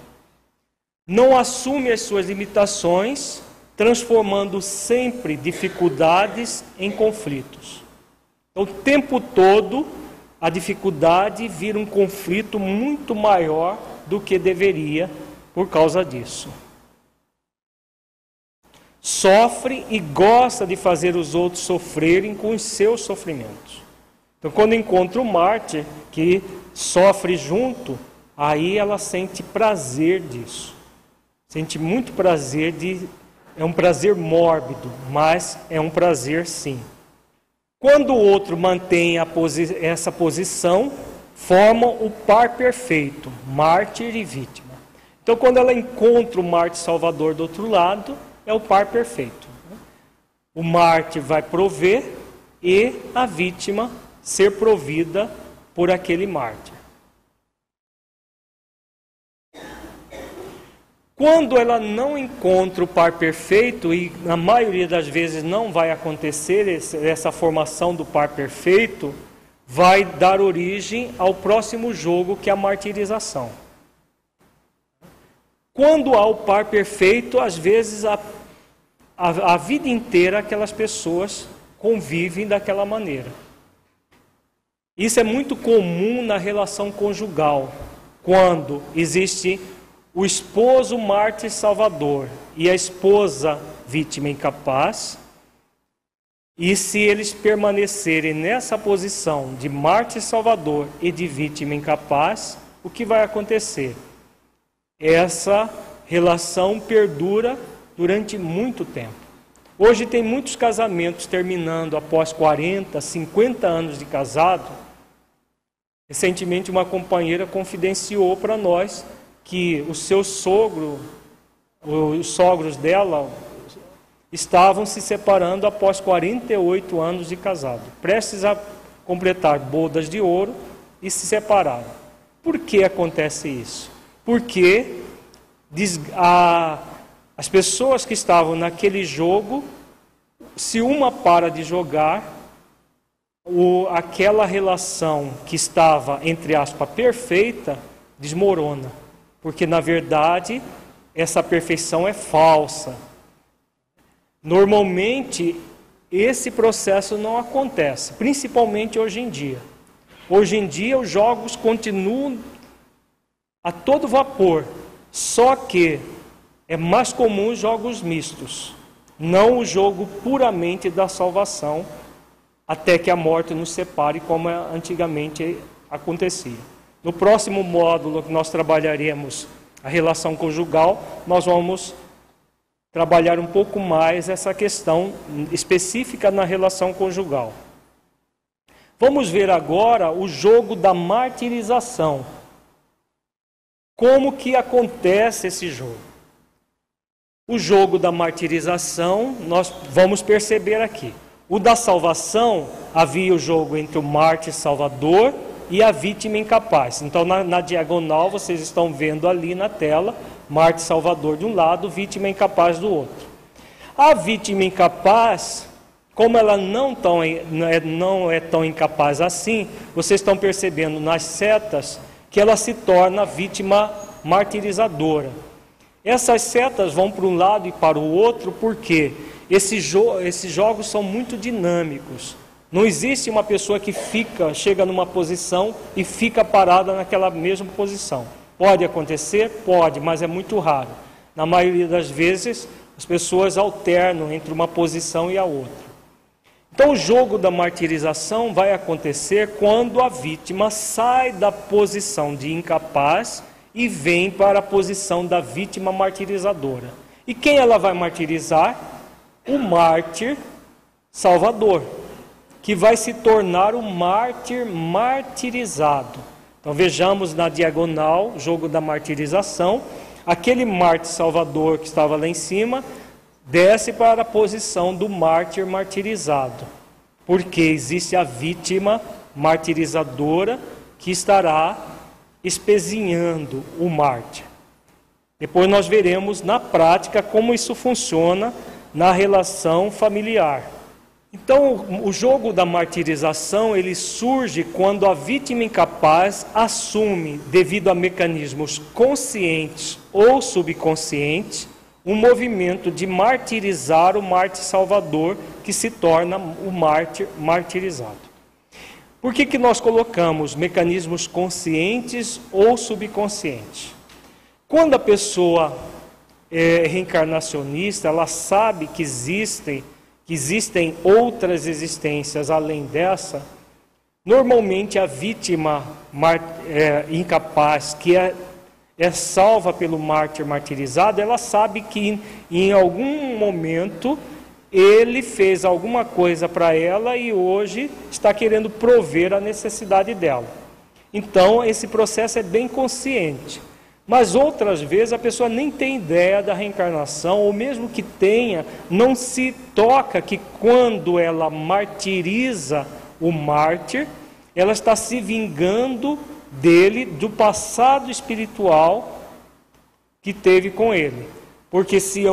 Não assume as suas limitações, transformando sempre dificuldades em conflitos. Então, o tempo todo, a dificuldade vira um conflito muito maior do que deveria por causa disso. Sofre e gosta de fazer os outros sofrerem com os seus sofrimentos. Então, quando encontra o mártir que sofre junto, aí ela sente prazer disso. Sente muito prazer de. É um prazer mórbido, mas é um prazer sim. Quando o outro mantém posi essa posição, formam o par perfeito, mártir e vítima. Então, quando ela encontra o mártir salvador do outro lado, é o par perfeito. O mártir vai prover e a vítima ser provida por aquele mártir. Quando ela não encontra o par perfeito, e na maioria das vezes não vai acontecer essa formação do par perfeito, vai dar origem ao próximo jogo, que é a martirização. Quando há o par perfeito, às vezes a, a, a vida inteira aquelas pessoas convivem daquela maneira. Isso é muito comum na relação conjugal, quando existe o esposo mártir salvador e a esposa vítima incapaz. E se eles permanecerem nessa posição de mártir salvador e de vítima incapaz, o que vai acontecer? Essa relação perdura durante muito tempo. Hoje tem muitos casamentos terminando após 40, 50 anos de casado. Recentemente uma companheira confidenciou para nós que o seu sogro, os sogros dela, estavam se separando após 48 anos de casado, prestes a completar bodas de ouro e se separaram. Por que acontece isso? Porque a, as pessoas que estavam naquele jogo, se uma para de jogar, o, aquela relação que estava, entre aspas, perfeita, desmorona porque na verdade essa perfeição é falsa. Normalmente esse processo não acontece, principalmente hoje em dia. Hoje em dia os jogos continuam a todo vapor, só que é mais comum os jogos mistos, não o jogo puramente da salvação, até que a morte nos separe, como antigamente acontecia. No próximo módulo que nós trabalharemos a relação conjugal, nós vamos trabalhar um pouco mais essa questão específica na relação conjugal. Vamos ver agora o jogo da martirização. Como que acontece esse jogo? O jogo da martirização, nós vamos perceber aqui. O da salvação, havia o jogo entre o mártir salvador e a vítima incapaz. Então, na, na diagonal, vocês estão vendo ali na tela, Marte Salvador de um lado, vítima incapaz do outro. A vítima incapaz, como ela não, tão, é, não é tão incapaz assim, vocês estão percebendo nas setas que ela se torna vítima martirizadora. Essas setas vão para um lado e para o outro porque esses, jo esses jogos são muito dinâmicos. Não existe uma pessoa que fica, chega numa posição e fica parada naquela mesma posição. Pode acontecer? Pode, mas é muito raro. Na maioria das vezes, as pessoas alternam entre uma posição e a outra. Então, o jogo da martirização vai acontecer quando a vítima sai da posição de incapaz e vem para a posição da vítima martirizadora. E quem ela vai martirizar? O mártir salvador que vai se tornar o mártir martirizado. Então vejamos na diagonal, jogo da martirização, aquele mártir salvador que estava lá em cima desce para a posição do mártir martirizado, porque existe a vítima martirizadora que estará espezinhando o mártir. Depois nós veremos na prática como isso funciona na relação familiar. Então, o jogo da martirização, ele surge quando a vítima incapaz assume, devido a mecanismos conscientes ou subconscientes, um movimento de martirizar o mártir salvador, que se torna o mártir martirizado. Por que, que nós colocamos mecanismos conscientes ou subconscientes? Quando a pessoa é reencarnacionista, ela sabe que existem, que existem outras existências além dessa. Normalmente a vítima é, incapaz, que é, é salva pelo mártir martirizado, ela sabe que em algum momento ele fez alguma coisa para ela e hoje está querendo prover a necessidade dela. Então, esse processo é bem consciente. Mas outras vezes a pessoa nem tem ideia da reencarnação, ou mesmo que tenha, não se toca que quando ela martiriza o mártir, ela está se vingando dele, do passado espiritual que teve com ele. Porque se,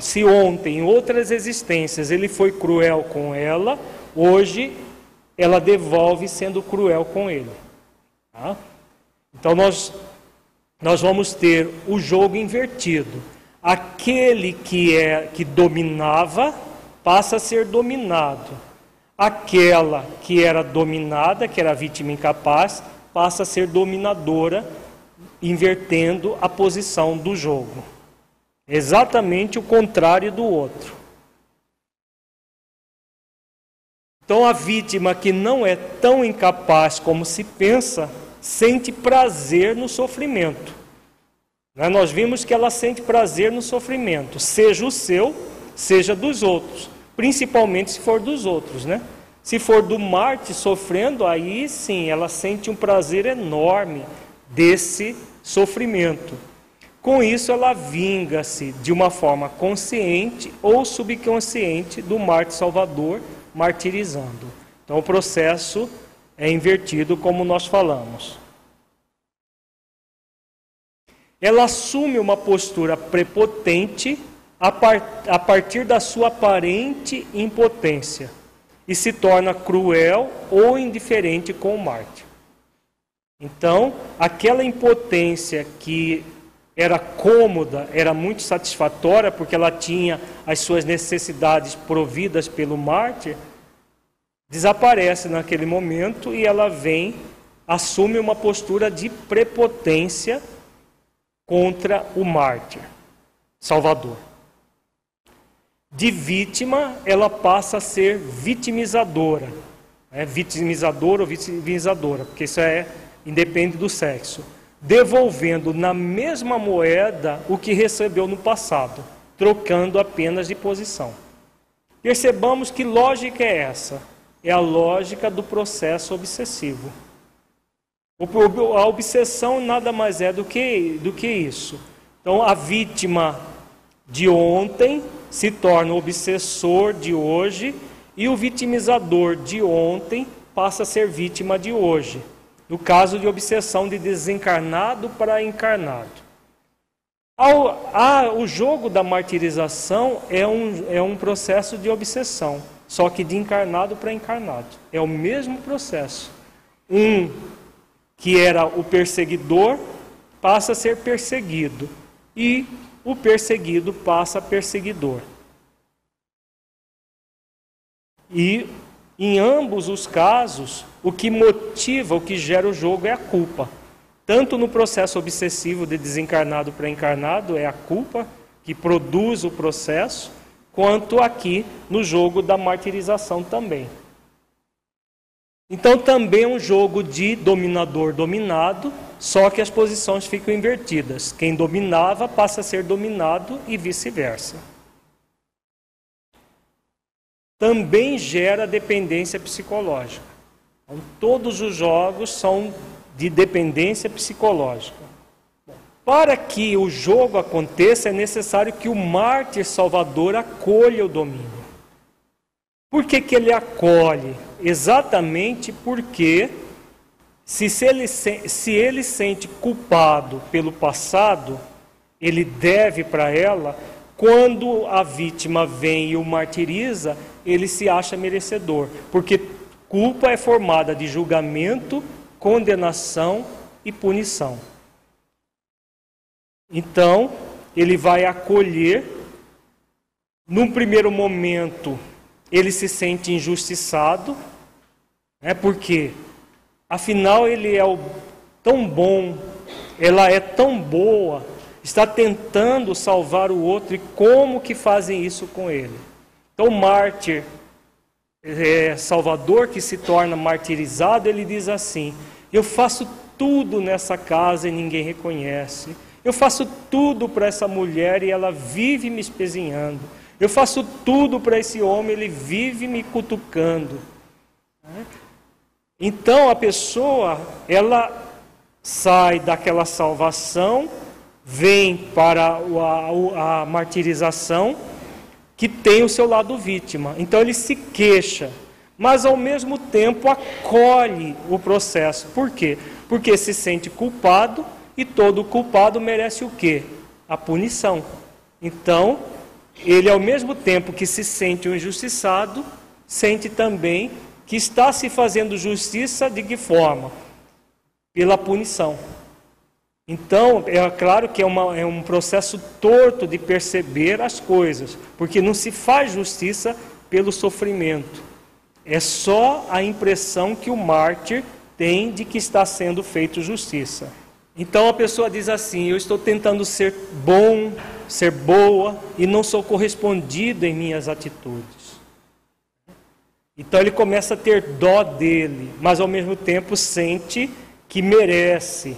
se ontem, em outras existências, ele foi cruel com ela, hoje ela devolve sendo cruel com ele. Tá? Então nós nós vamos ter o jogo invertido. Aquele que é que dominava passa a ser dominado. Aquela que era dominada, que era vítima incapaz, passa a ser dominadora, invertendo a posição do jogo. Exatamente o contrário do outro. Então a vítima que não é tão incapaz como se pensa, sente prazer no sofrimento. Né? Nós vimos que ela sente prazer no sofrimento, seja o seu, seja dos outros, principalmente se for dos outros, né? Se for do Marte sofrendo, aí sim ela sente um prazer enorme desse sofrimento. Com isso, ela vinga-se de uma forma consciente ou subconsciente do Marte Salvador, martirizando. Então, o processo é invertido, como nós falamos. Ela assume uma postura prepotente a, a partir da sua aparente impotência e se torna cruel ou indiferente com o Marte. Então, aquela impotência que era cômoda, era muito satisfatória, porque ela tinha as suas necessidades providas pelo Marte, desaparece naquele momento e ela vem, assume uma postura de prepotência contra o mártir, Salvador. De vítima, ela passa a ser vitimizadora. É vitimizadora ou vitimizadora, porque isso é independe do sexo. Devolvendo na mesma moeda o que recebeu no passado, trocando apenas de posição. Percebamos que lógica é essa? É a lógica do processo obsessivo. A obsessão nada mais é do que, do que isso. Então, a vítima de ontem se torna o obsessor de hoje, e o vitimizador de ontem passa a ser vítima de hoje. No caso de obsessão de desencarnado para encarnado. o jogo da martirização é um, é um processo de obsessão só que de encarnado para encarnado. É o mesmo processo. Um que era o perseguidor passa a ser perseguido e o perseguido passa a perseguidor. E em ambos os casos, o que motiva, o que gera o jogo é a culpa. Tanto no processo obsessivo de desencarnado para encarnado, é a culpa que produz o processo, quanto aqui no jogo da martirização também. Então também é um jogo de dominador-dominado, só que as posições ficam invertidas. Quem dominava passa a ser dominado e vice-versa. Também gera dependência psicológica. Então, todos os jogos são de dependência psicológica. Para que o jogo aconteça, é necessário que o mártir salvador acolha o domínio. Por que, que ele acolhe? exatamente porque se, se, ele, se ele sente culpado pelo passado, ele deve para ela, quando a vítima vem e o martiriza, ele se acha merecedor, porque culpa é formada de julgamento, condenação e punição. Então, ele vai acolher, num primeiro momento, ele se sente injustiçado, é porque afinal ele é o, tão bom, ela é tão boa, está tentando salvar o outro e como que fazem isso com ele? Então, mártir, é, Salvador que se torna martirizado, ele diz assim: Eu faço tudo nessa casa e ninguém reconhece. Eu faço tudo para essa mulher e ela vive me espezinhando. Eu faço tudo para esse homem, ele vive me cutucando. Então a pessoa, ela sai daquela salvação, vem para a, a, martirização, que tem o seu lado vítima. Então ele se queixa, mas ao mesmo tempo acolhe o processo. Por quê? Porque se sente culpado e todo culpado merece o quê? A punição. Então, ele ao mesmo tempo que se sente um injustiçado, sente também que está se fazendo justiça de que forma? Pela punição. Então, é claro que é, uma, é um processo torto de perceber as coisas, porque não se faz justiça pelo sofrimento. É só a impressão que o mártir tem de que está sendo feito justiça. Então a pessoa diz assim: Eu estou tentando ser bom, ser boa e não sou correspondido em minhas atitudes. Então ele começa a ter dó dele, mas ao mesmo tempo sente que merece.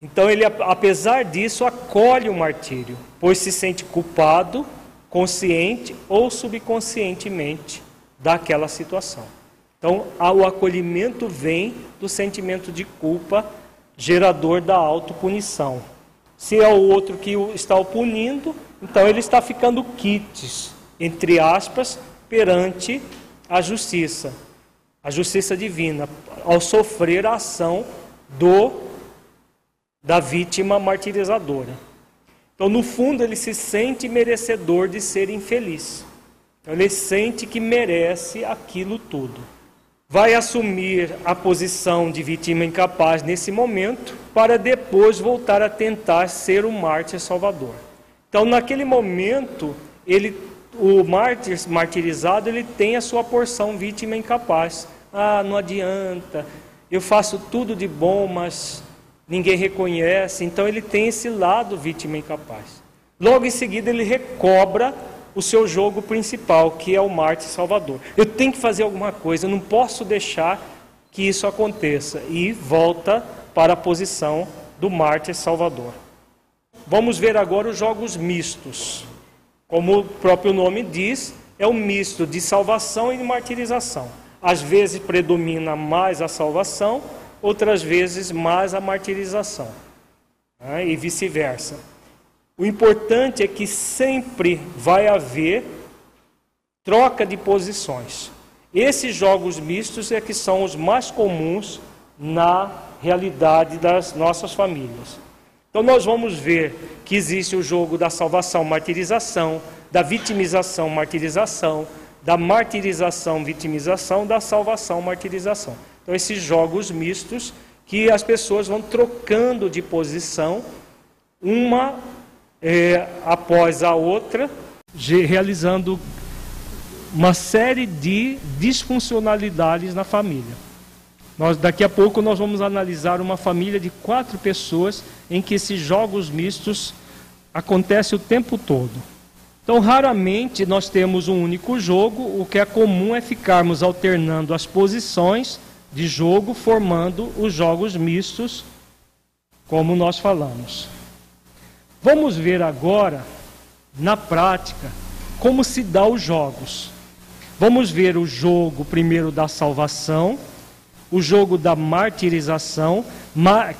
Então ele, apesar disso, acolhe o martírio, pois se sente culpado, consciente ou subconscientemente daquela situação. Então, o acolhimento vem do sentimento de culpa, gerador da autopunição. Se é o outro que está o punindo, então ele está ficando quites, entre aspas, perante a justiça, a justiça divina, ao sofrer a ação do da vítima martirizadora. Então, no fundo, ele se sente merecedor de ser infeliz. Então, ele sente que merece aquilo tudo vai assumir a posição de vítima incapaz nesse momento, para depois voltar a tentar ser o mártir salvador. Então, naquele momento, ele, o mártir martirizado, ele tem a sua porção vítima incapaz. Ah, não adianta, eu faço tudo de bom, mas ninguém reconhece. Então, ele tem esse lado vítima incapaz. Logo em seguida, ele recobra o seu jogo principal, que é o Marte Salvador. Eu tenho que fazer alguma coisa, eu não posso deixar que isso aconteça. E volta para a posição do Marte Salvador. Vamos ver agora os jogos mistos. Como o próprio nome diz, é um misto de salvação e de martirização. Às vezes predomina mais a salvação, outras vezes mais a martirização. Né? E vice-versa. O importante é que sempre vai haver troca de posições. Esses jogos mistos é que são os mais comuns na realidade das nossas famílias. Então nós vamos ver que existe o jogo da salvação, martirização, da vitimização, martirização, da martirização, vitimização, da salvação, martirização. Então esses jogos mistos que as pessoas vão trocando de posição, uma é, após a outra, realizando uma série de disfuncionalidades na família. Nós, daqui a pouco nós vamos analisar uma família de quatro pessoas em que esses jogos mistos acontecem o tempo todo. Então, raramente nós temos um único jogo, o que é comum é ficarmos alternando as posições de jogo, formando os jogos mistos, como nós falamos. Vamos ver agora, na prática, como se dá os jogos. Vamos ver o jogo primeiro da salvação, o jogo da martirização,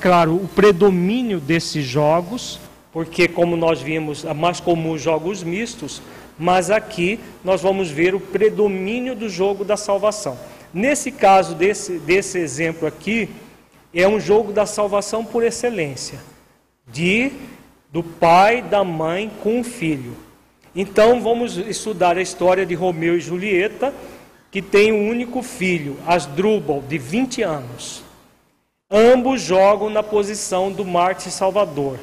claro, o predomínio desses jogos, porque como nós vimos, é mais comum jogos mistos, Mas aqui nós vamos ver o predomínio do jogo da salvação. Nesse caso, desse, desse exemplo aqui, é um jogo da salvação por excelência, de do pai, da mãe com o filho. Então vamos estudar a história de Romeu e Julieta, que tem um único filho, Asdrúbal, de 20 anos. Ambos jogam na posição do Marte Salvador.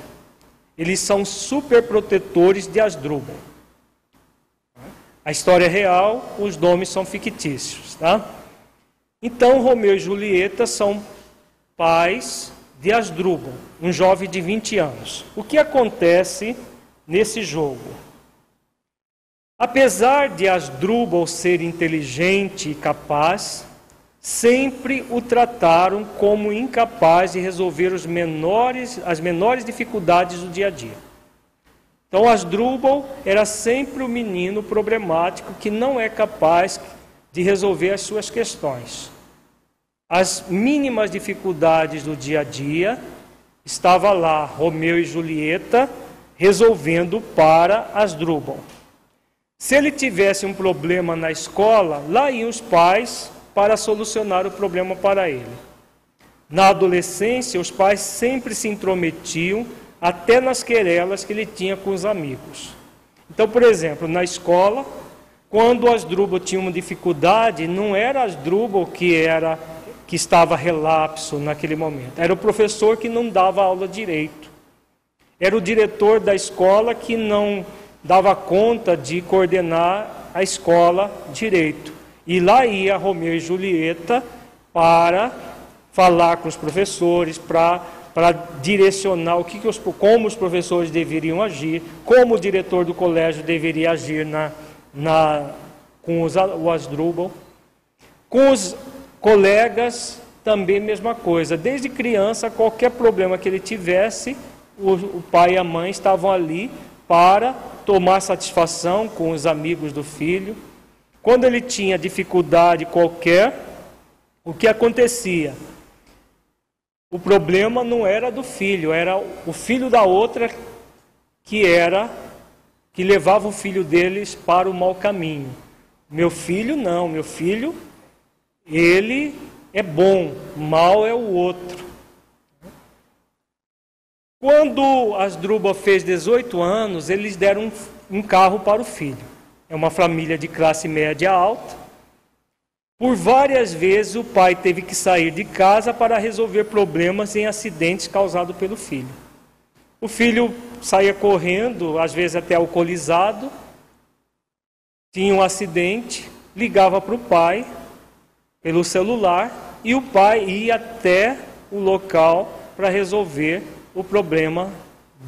Eles são superprotetores de Asdrúbal. A história é real, os nomes são fictícios, tá? Então Romeu e Julieta são pais de Asdrúbal, um jovem de 20 anos. O que acontece nesse jogo? Apesar de Asdrúbal ser inteligente e capaz, sempre o trataram como incapaz de resolver menores, as menores dificuldades do dia a dia. Então Asdrúbal era sempre o menino problemático que não é capaz de resolver as suas questões as mínimas dificuldades do dia a dia, estava lá Romeu e Julieta resolvendo para Asdrúbal. Se ele tivesse um problema na escola, lá iam os pais para solucionar o problema para ele. Na adolescência, os pais sempre se intrometiam, até nas querelas que ele tinha com os amigos. Então, por exemplo, na escola, quando Asdrúbal tinha uma dificuldade, não era Asdrúbal que era que estava relapso naquele momento. Era o professor que não dava aula direito. Era o diretor da escola que não dava conta de coordenar a escola direito. E lá ia Romeu e Julieta para falar com os professores, para para direcionar o que, que os, como os professores deveriam agir, como o diretor do colégio deveria agir na, na, com os, o Asdrubal. Com os Colegas, também mesma coisa. Desde criança, qualquer problema que ele tivesse, o, o pai e a mãe estavam ali para tomar satisfação com os amigos do filho. Quando ele tinha dificuldade qualquer, o que acontecia? O problema não era do filho, era o filho da outra que era que levava o filho deles para o mau caminho. Meu filho não, meu filho ele é bom, mal é o outro. Quando Asdrubal fez 18 anos, eles deram um, um carro para o filho. É uma família de classe média alta. Por várias vezes o pai teve que sair de casa para resolver problemas em acidentes causados pelo filho. O filho saía correndo, às vezes até alcoolizado, tinha um acidente, ligava para o pai, pelo celular e o pai ia até o local para resolver o problema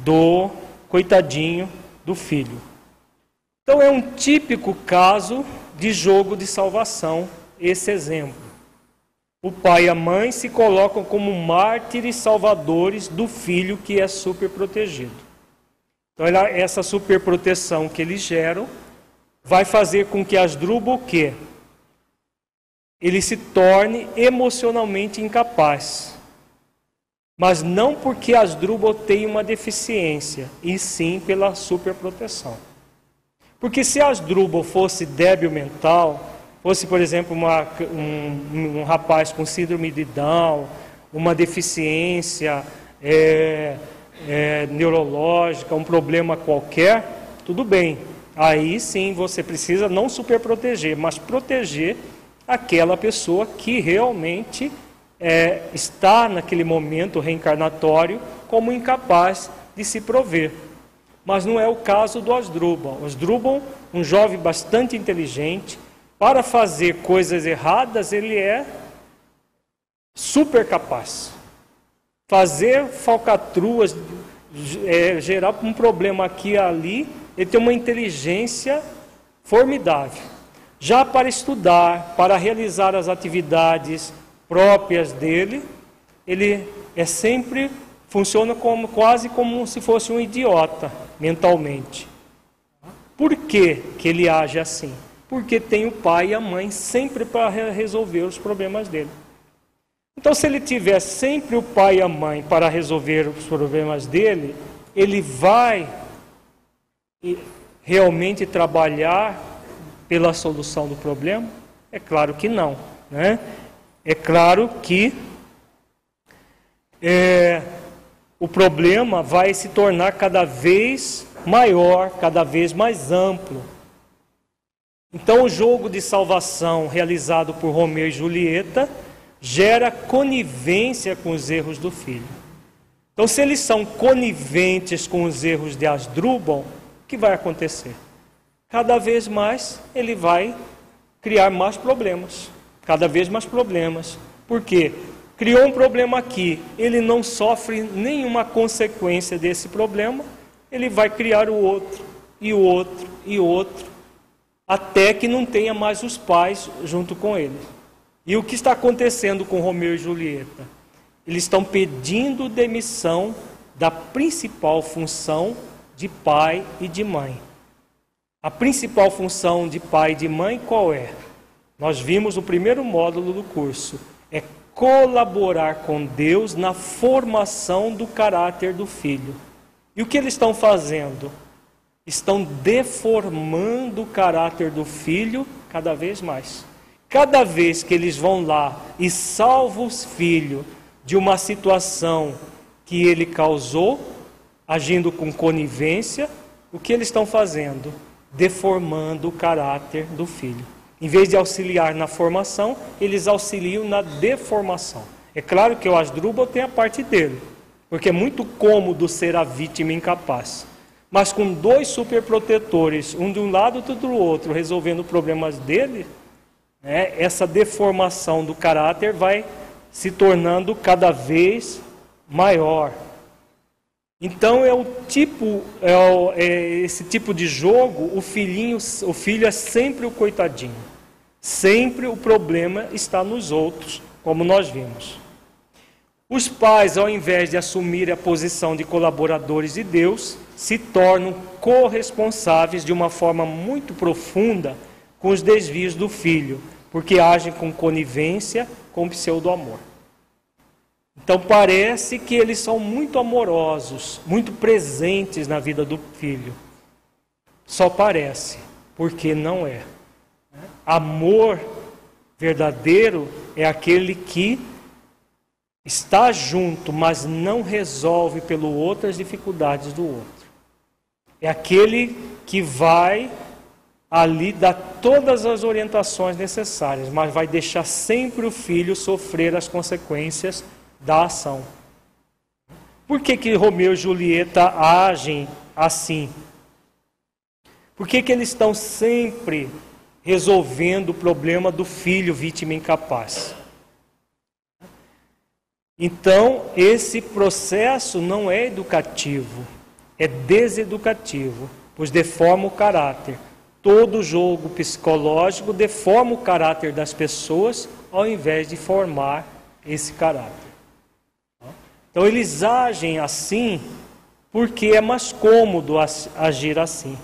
do coitadinho do filho. Então é um típico caso de jogo de salvação, esse exemplo. O pai e a mãe se colocam como mártires salvadores do filho que é super protegido. Então essa super proteção que eles geram vai fazer com que as o quê? Ele se torne emocionalmente incapaz. Mas não porque Asdrubal tem uma deficiência, e sim pela superproteção. Porque se Asdrubal fosse débil mental, fosse, por exemplo, uma, um, um, rapaz com síndrome de Down, uma deficiência é, é, neurológica, um problema qualquer, tudo bem. Aí sim você precisa não superproteger, mas proteger aquela pessoa que realmente é, está naquele momento reencarnatório como incapaz de se prover. Mas não é o caso do Asdrubal. Asdrubal, um jovem bastante inteligente, para fazer coisas erradas, ele é super capaz. Fazer falcatruas, é, gerar um problema aqui e ali, ele tem uma inteligência formidável. Já para estudar, para realizar as atividades próprias dele, ele é sempre funciona como quase como se fosse um idiota mentalmente. Por que, que ele age assim? Porque tem o pai e a mãe sempre para resolver os problemas dele. Então, se ele tiver sempre o pai e a mãe para resolver os problemas dele, ele vai realmente trabalhar pela solução do problema? É claro que não. Né? É claro que é, o problema vai se tornar cada vez maior, cada vez mais amplo. Então, o jogo de salvação realizado por Romeu e Julieta gera conivência com os erros do filho. Então, se eles são coniventes com os erros de Asdrubal, o que vai acontecer? Cada vez mais ele vai criar mais problemas, cada vez mais problemas. Por quê? Criou um problema aqui, ele não sofre nenhuma consequência desse problema, ele vai criar o outro, e o outro, e o outro, até que não tenha mais os pais junto com ele. E o que está acontecendo com Romeu e Julieta? Eles estão pedindo demissão da principal função de pai e de mãe. A principal função de pai e de mãe qual é? Nós vimos no primeiro módulo do curso é colaborar com Deus na formação do caráter do filho. E o que eles estão fazendo? Estão deformando o caráter do filho cada vez mais. Cada vez que eles vão lá e salvam os filhos de uma situação que ele causou, agindo com conivência, o que eles estão fazendo? Deformando o caráter do filho. Em vez de auxiliar na formação, eles auxiliam na deformação. É claro que o Asdrubal tem a parte dele, porque é muito cômodo ser a vítima incapaz. Mas com dois superprotetores, um de um lado e outro do outro, resolvendo problemas dele, né, essa deformação do caráter vai se tornando cada vez maior. Então é o tipo, é, o, é esse tipo de jogo, o filhinho, o filho é sempre o coitadinho. Sempre o problema está nos outros, como nós vimos. Os pais, ao invés de assumir a posição de colaboradores de Deus, se tornam corresponsáveis de uma forma muito profunda com os desvios do filho, porque agem com conivência com pseudo-amor. Então parece que eles são muito amorosos, muito presentes na vida do filho. Só parece, porque não é. Amor verdadeiro é aquele que está junto, mas não resolve pelo outro as dificuldades do outro. É aquele que vai ali dar todas as orientações necessárias, mas vai deixar sempre o filho sofrer as consequências da ação. Por que, que Romeu e Julieta agem assim? Por que, que eles estão sempre resolvendo o problema do filho vítima incapaz? Então, esse processo não é educativo, é deseducativo, pois deforma o caráter. Todo jogo psicológico deforma o caráter das pessoas ao invés de formar esse caráter. Então eles agem assim porque é mais cômodo agir assim.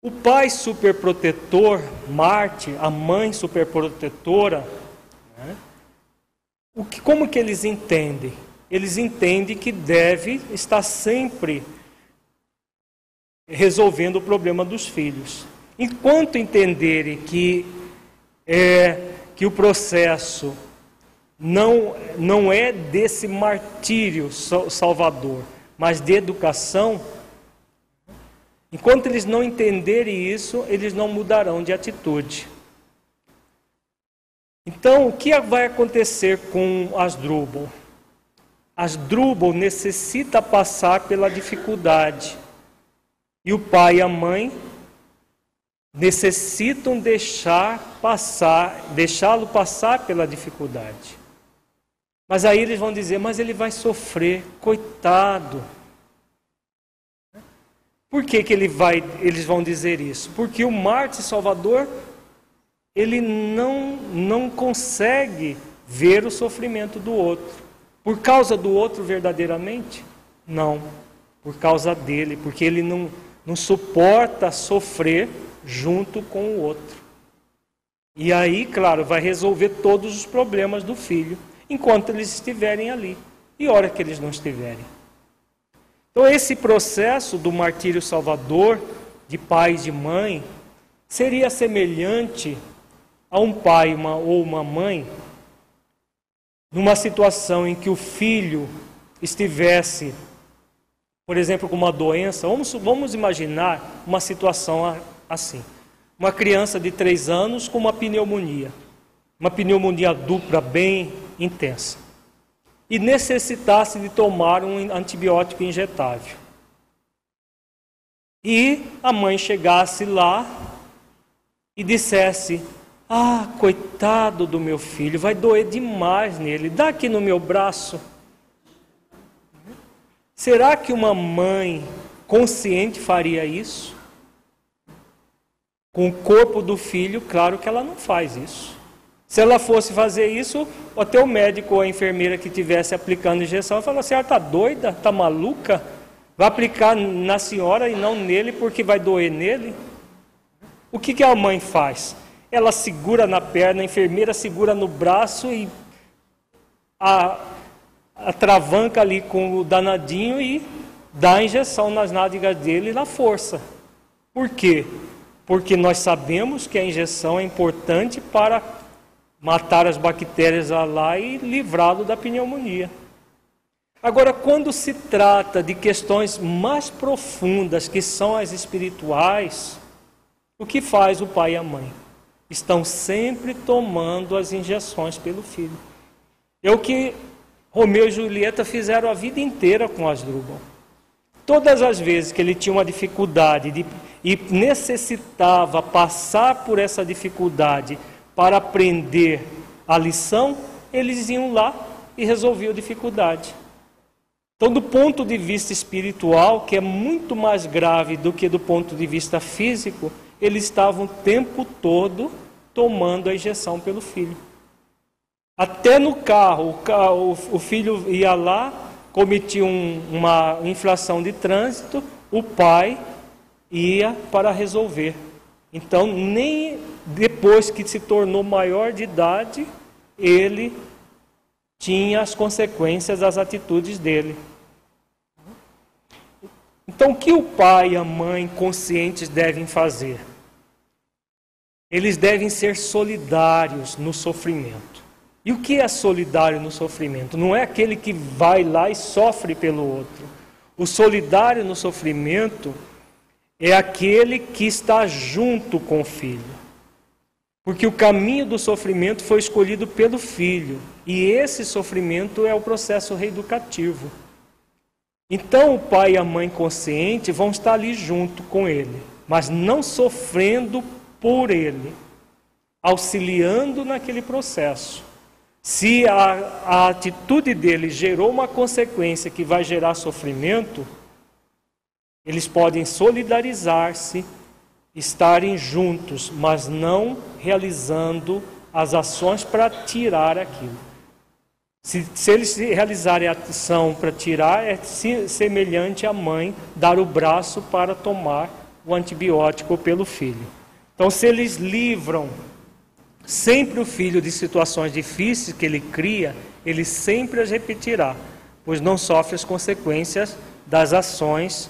O pai superprotetor, Marte, a mãe superprotetora, né? o que, como que eles entendem? Eles entendem que deve estar sempre resolvendo o problema dos filhos. Enquanto entenderem que, é, que o processo não, não é desse martírio salvador, mas de educação, enquanto eles não entenderem isso, eles não mudarão de atitude. Então, o que vai acontecer com Asdrubal? Asdrubal necessita passar pela dificuldade. E o pai e a mãe necessitam deixar passar, deixá-lo passar pela dificuldade. Mas aí eles vão dizer: mas ele vai sofrer, coitado. Por que, que ele vai, eles vão dizer isso? Porque o Marte Salvador, ele não, não consegue ver o sofrimento do outro. Por causa do outro verdadeiramente? Não. Por causa dele, porque ele não, não suporta sofrer junto com o outro. E aí, claro, vai resolver todos os problemas do filho enquanto eles estiverem ali e hora que eles não estiverem. Então, esse processo do martírio salvador, de pai e de mãe, seria semelhante a um pai uma, ou uma mãe numa situação em que o filho estivesse, por exemplo, com uma doença. Vamos, vamos imaginar uma situação assim: uma criança de três anos com uma pneumonia, uma pneumonia dupla bem intensa e necessitasse de tomar um antibiótico injetável. E a mãe chegasse lá e dissesse: Ah, coitado do meu filho, vai doer demais nele, dá aqui no meu braço. Será que uma mãe consciente faria isso? Com o corpo do filho, claro que ela não faz isso. Se ela fosse fazer isso, até o médico ou a enfermeira que estivesse aplicando injeção falou: a senhora está doida? Está maluca? Vai aplicar na senhora e não nele porque vai doer nele? O que, que a mãe faz? Ela segura na perna, a enfermeira segura no braço e a, a travanca ali com o danadinho e dá a injeção nas nádegas dele na força. Por quê? Porque nós sabemos que a injeção é importante para matar as bactérias lá e livrá-lo da pneumonia. Agora, quando se trata de questões mais profundas, que são as espirituais, o que faz o pai e a mãe? Estão sempre tomando as injeções pelo filho. É o que Romeu e Julieta fizeram a vida inteira com Asdrubal. Todas as vezes que ele tinha uma dificuldade de, e necessitava passar por essa dificuldade para aprender a lição, eles iam lá e resolviam a dificuldade. Então, do ponto de vista espiritual, que é muito mais grave do que do ponto de vista físico, eles estavam o tempo todo tomando a injeção pelo filho. Até no carro, o, filho ia lá, cometia um, uma inflação de trânsito, o pai ia para resolver. Então, nem depois que se tornou maior de idade, ele tinha as consequências das atitudes dele. Então, o que o pai e a mãe conscientes devem fazer? Eles devem ser solidários no sofrimento. E o que é solidário no sofrimento? Não é aquele que vai lá e sofre pelo outro. O solidário no sofrimento é aquele que está junto com o filho. Porque o caminho do sofrimento foi escolhido pelo filho, e esse sofrimento é o processo reeducativo. Então o pai e a mãe consciente vão estar ali junto com ele, mas não sofrendo por ele, auxiliando naquele processo. Se a, a atitude dele gerou uma consequência que vai gerar sofrimento, eles podem solidarizar-se, estarem juntos, mas não realizando as ações para tirar aquilo. Se, se eles realizarem a ação para tirar, é semelhante à mãe dar o braço para tomar o antibiótico pelo filho. Então, se eles livram sempre o filho de situações difíceis que ele cria, ele sempre as repetirá, pois não sofre as consequências das ações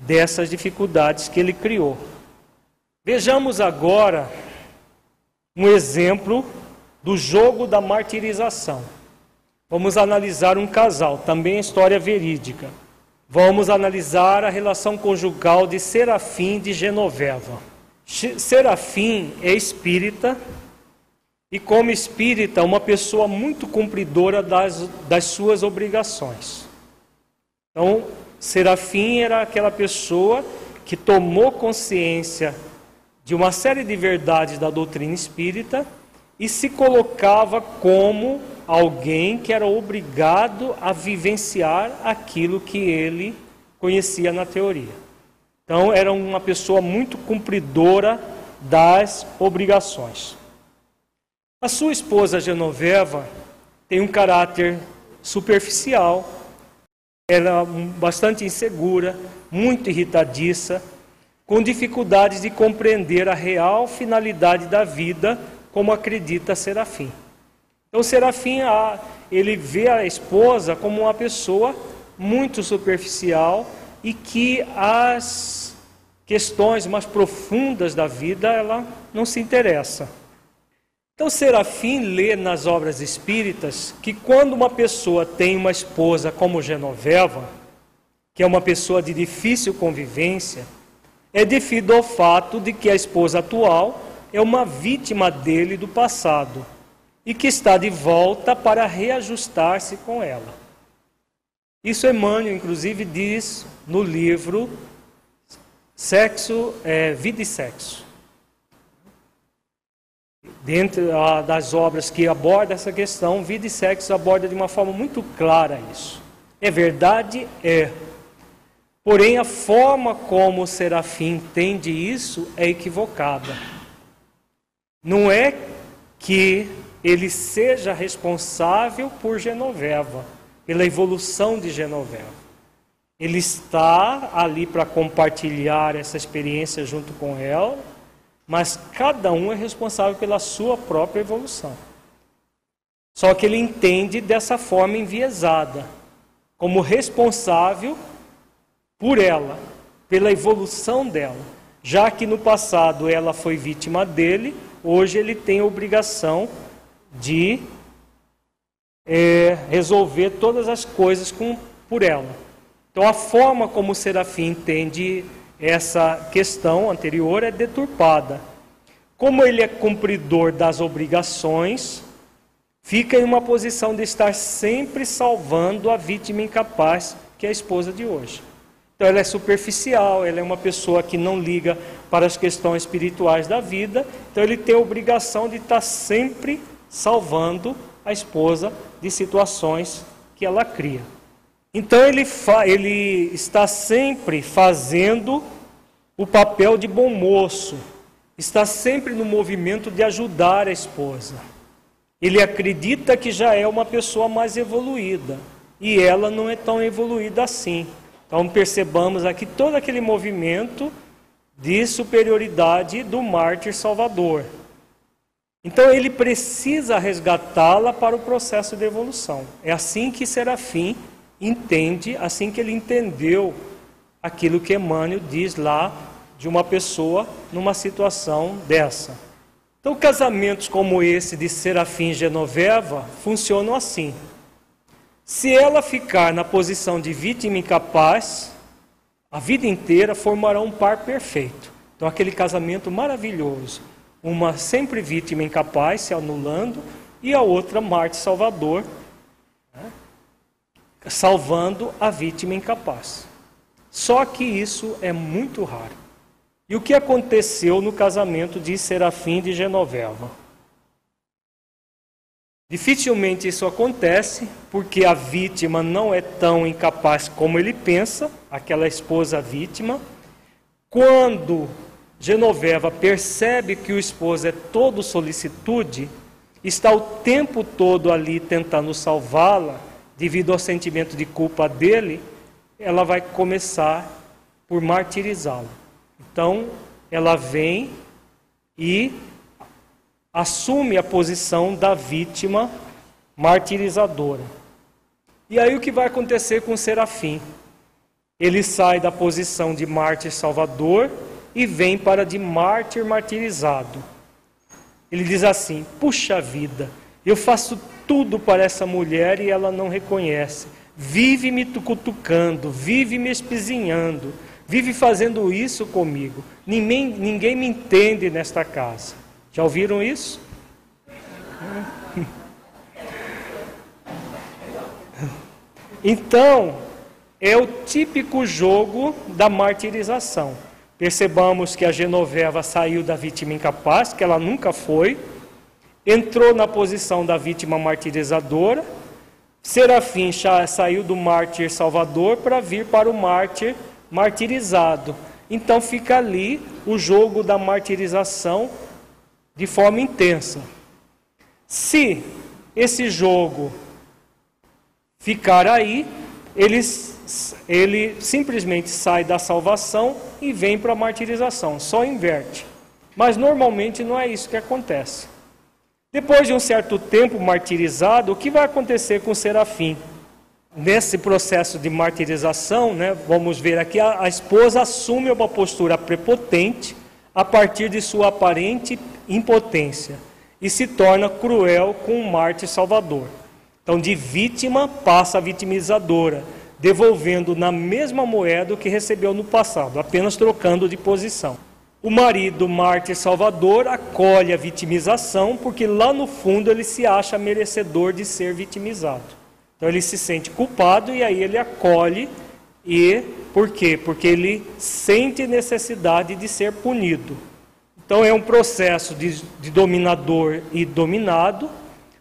dessas dificuldades que ele criou. Vejamos agora um exemplo do jogo da martirização. Vamos analisar um casal, também história verídica. Vamos analisar a relação conjugal de Serafim de Genoveva. Serafim é espírita e, como espírita, uma pessoa muito cumpridora das, das suas obrigações. Então, Serafim era aquela pessoa que tomou consciência de uma série de verdades da doutrina espírita e se colocava como alguém que era obrigado a vivenciar aquilo que ele conhecia na teoria. Então, era uma pessoa muito cumpridora das obrigações. A sua esposa Genoveva tem um caráter superficial, era bastante insegura, muito irritadiça, com dificuldades de compreender a real finalidade da vida, como acredita Serafim. Então, Serafim, ele vê a esposa como uma pessoa muito superficial e que as questões mais profundas da vida ela não se interessa. Então, Serafim lê nas obras espíritas que quando uma pessoa tem uma esposa como Genoveva, que é uma pessoa de difícil convivência, é devido ao fato de que a esposa atual é uma vítima dele do passado e que está de volta para reajustar-se com ela. Isso Emmanuel, inclusive, diz no livro Sexo, é, Vida e Sexo. Dentro das obras que abordam essa questão, Vida e Sexo aborda de uma forma muito clara isso. É verdade? É. Porém, a forma como o serafim entende isso é equivocada. Não é que ele seja responsável por Genoveva, pela evolução de Genoveva. Ele está ali para compartilhar essa experiência junto com ela, mas cada um é responsável pela sua própria evolução. Só que ele entende dessa forma enviesada, como responsável por ela, pela evolução dela. Já que no passado ela foi vítima dele, hoje ele tem a obrigação de é, resolver todas as coisas com, por ela. Então, a forma como o serafim entende essa questão anterior é deturpada. Como ele é cumpridor das obrigações, fica em uma posição de estar sempre salvando a vítima incapaz, que é a esposa de hoje. Então, ela é superficial, ela é uma pessoa que não liga para as questões espirituais da vida, então, ele tem a obrigação de estar sempre salvando a esposa de situações que ela cria. Então ele, ele está sempre fazendo o papel de bom moço, está sempre no movimento de ajudar a esposa. Ele acredita que já é uma pessoa mais evoluída e ela não é tão evoluída assim. Então percebamos aqui todo aquele movimento de superioridade do mártir salvador. Então ele precisa resgatá-la para o processo de evolução. É assim que Serafim entende, assim que ele entendeu aquilo que Emmanuel diz lá de uma pessoa numa situação dessa. Então, casamentos como esse de Serafim Genoveva funcionam assim. Se ela ficar na posição de vítima incapaz, a vida inteira formará um par perfeito. Então, aquele casamento maravilhoso uma sempre vítima incapaz se anulando e a outra Marte Salvador, salvando a vítima incapaz. Só que isso é muito raro. E o que aconteceu no casamento de Serafim de Genoveva? Dificilmente isso acontece, porque a vítima não é tão incapaz como ele pensa, aquela esposa vítima. Quando Genoveva percebe que o esposo é todo solicitude, está o tempo todo ali tentando salvá-la, devido ao sentimento de culpa dele, ela vai começar por martirizá-lo. Então, ela vem e assume a posição da vítima martirizadora. E aí o que vai acontecer com o Serafim? Ele sai da posição de mártir salvador e vem para de mártir martirizado. Ele diz assim: Puxa vida, eu faço tudo para essa mulher e ela não reconhece. Vive me cutucando, vive me espizinhando, vive fazendo isso comigo. Ninguém, ninguém me entende nesta casa. Já ouviram isso? *laughs* Então, é o típico jogo da martirização. Percebamos que a Genoveva saiu da vítima incapaz, que ela nunca foi, entrou na posição da vítima martirizadora. Serafim saiu do mártir salvador para vir para o mártir martirizado. Então fica ali o jogo da martirização de forma intensa. Se esse jogo ficar aí, eles ele simplesmente sai da salvação e vem para a martirização, só inverte. Mas normalmente não é isso que acontece. Depois de um certo tempo martirizado, o que vai acontecer com o serafim? nesse processo de martirização, né, vamos ver aqui, a, a esposa assume uma postura prepotente a partir de sua aparente impotência e se torna cruel com o Marte Salvador. Então, de vítima passa a vitimizadora, devolvendo na mesma moeda o que recebeu no passado, apenas trocando de posição. O marido Marte Salvador acolhe a vitimização porque lá no fundo ele se acha merecedor de ser vitimizado. Então ele se sente culpado e aí ele acolhe e por quê? Porque ele sente necessidade de ser punido. Então é um processo de, de dominador e dominado,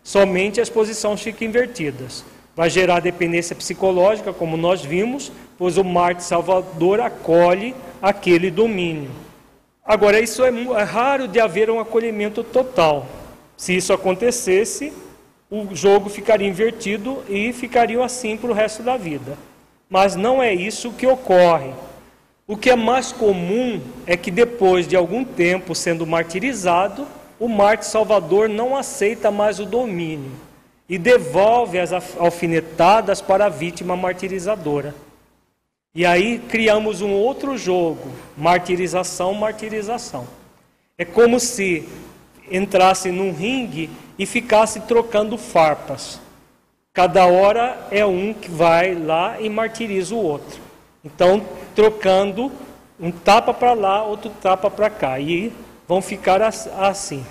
somente as posições ficam invertidas. Vai gerar dependência psicológica, como nós vimos, pois o Marte Salvador acolhe aquele domínio. Agora, isso é, é raro de haver um acolhimento total. Se isso acontecesse, o jogo ficaria invertido e ficaria assim para o resto da vida. Mas não é isso que ocorre. O que é mais comum é que depois de algum tempo sendo martirizado, o Marte Salvador não aceita mais o domínio e devolve as alfinetadas para a vítima martirizadora. E aí criamos um outro jogo, martirização, martirização. É como se entrasse num ringue e ficasse trocando farpas. Cada hora é um que vai lá e martiriza o outro. Então, trocando um tapa para lá, outro tapa para cá. E vão ficar assim.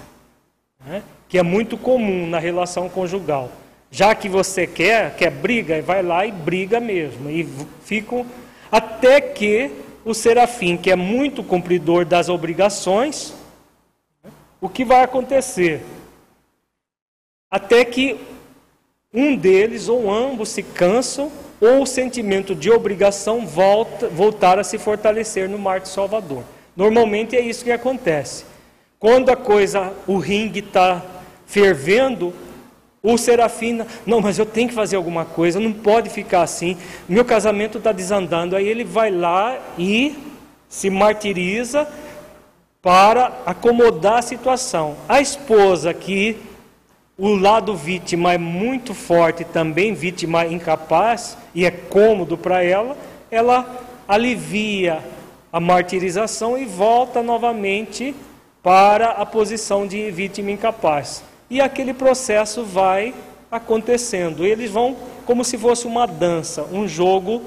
Né? Que é muito comum na relação conjugal. Já que você quer, quer briga, vai lá e briga mesmo. E ficam até que o serafim, que é muito cumpridor das obrigações, o que vai acontecer? até que um deles ou ambos se cansam ou o sentimento de obrigação volta, voltar a se fortalecer no Marte Salvador. Normalmente é isso que acontece. Quando a coisa, o ringue está fervendo, o serafim, não, mas eu tenho que fazer alguma coisa, não pode ficar assim, meu casamento está desandando. Aí ele vai lá e se martiriza para acomodar a situação. A esposa que o lado vítima é muito forte também, vítima incapaz, e é cômodo para ela, ela alivia a martirização e volta novamente para a posição de vítima incapaz. E aquele processo vai acontecendo. Eles vão como se fosse uma dança, um jogo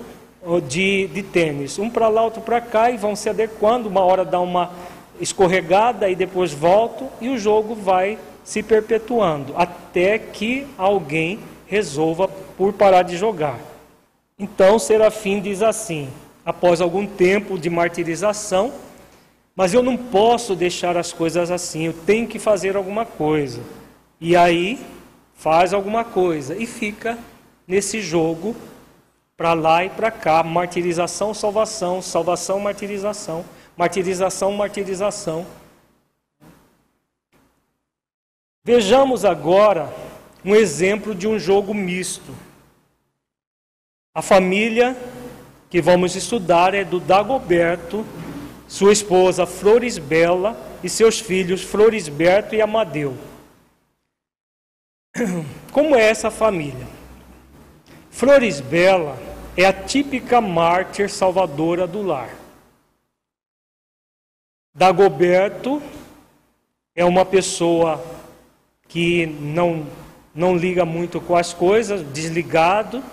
de, de tênis. Um para lá, outro para cá, e vão se adequando. Uma hora dá uma escorregada e depois voltam, e o jogo vai se perpetuando até que alguém resolva por parar de jogar. Então Serafim diz assim: após algum tempo de martirização, mas eu não posso deixar as coisas assim, eu tenho que fazer alguma coisa. E aí faz alguma coisa e fica nesse jogo para lá e para cá, martirização, salvação, salvação, martirização, martirização, martirização. Vejamos agora um exemplo de um jogo misto. A família que vamos estudar é do Dagoberto, sua esposa Florisbela e seus filhos Florisberto e Amadeu. *clears throat* Como é essa família? Florisbela é a típica mártir salvadora do lar. Dagoberto é uma pessoa que não, não liga muito com as coisas, desligado,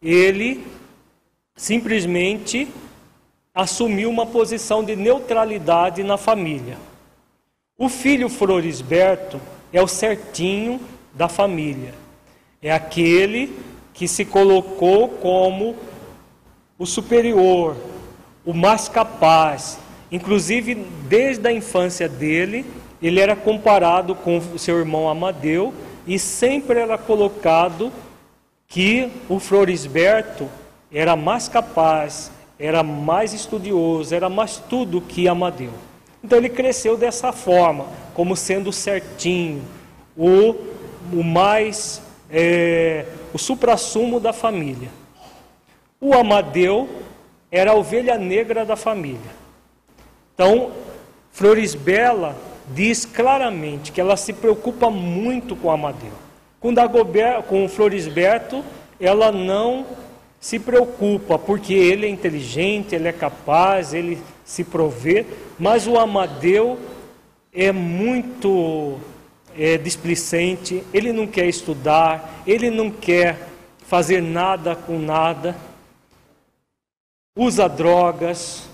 ele simplesmente assumiu uma posição de neutralidade na família. O filho Florisberto é o certinho da família, é aquele que se colocou como o superior, o mais capaz. Inclusive, desde a infância dele, ele era comparado com seu irmão Amadeu e sempre era colocado que o Florisberto era mais capaz, era mais estudioso, era mais tudo que Amadeu. Então ele cresceu dessa forma, como sendo certinho, o, o mais, é, o suprassumo da família. O Amadeu era a ovelha negra da família. Então, Florisbela diz claramente que ela se preocupa muito com Amadeu. Com, Dagobert, com Florisberto, ela não se preocupa, porque ele é inteligente, ele é capaz, ele se provê, mas o Amadeu é muito é, displicente, ele não quer estudar, ele não quer fazer nada com nada, usa drogas.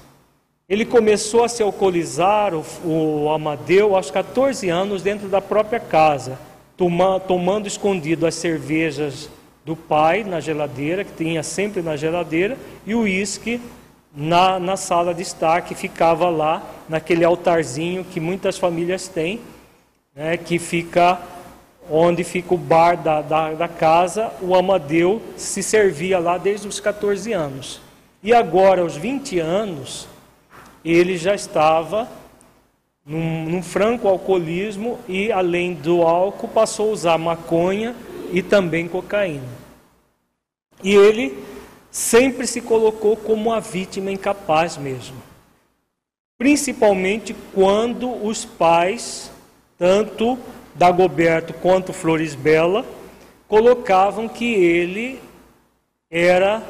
Ele começou a se alcoolizar, o, o Amadeu, aos 14 anos, dentro da própria casa, toma, tomando escondido as cervejas do pai na geladeira, que tinha sempre na geladeira, e o uísque na, na sala de estar, que ficava lá, naquele altarzinho que muitas famílias têm, né, que fica onde fica o bar da, da, da, casa, o Amadeu se servia lá desde os 14 anos. E agora, aos 20 anos, ele já estava num, num franco alcoolismo e, além do álcool, passou a usar maconha e também cocaína. E ele sempre se colocou como uma vítima incapaz mesmo. Principalmente quando os pais, tanto Dagoberto quanto Flores Bela, colocavam que ele era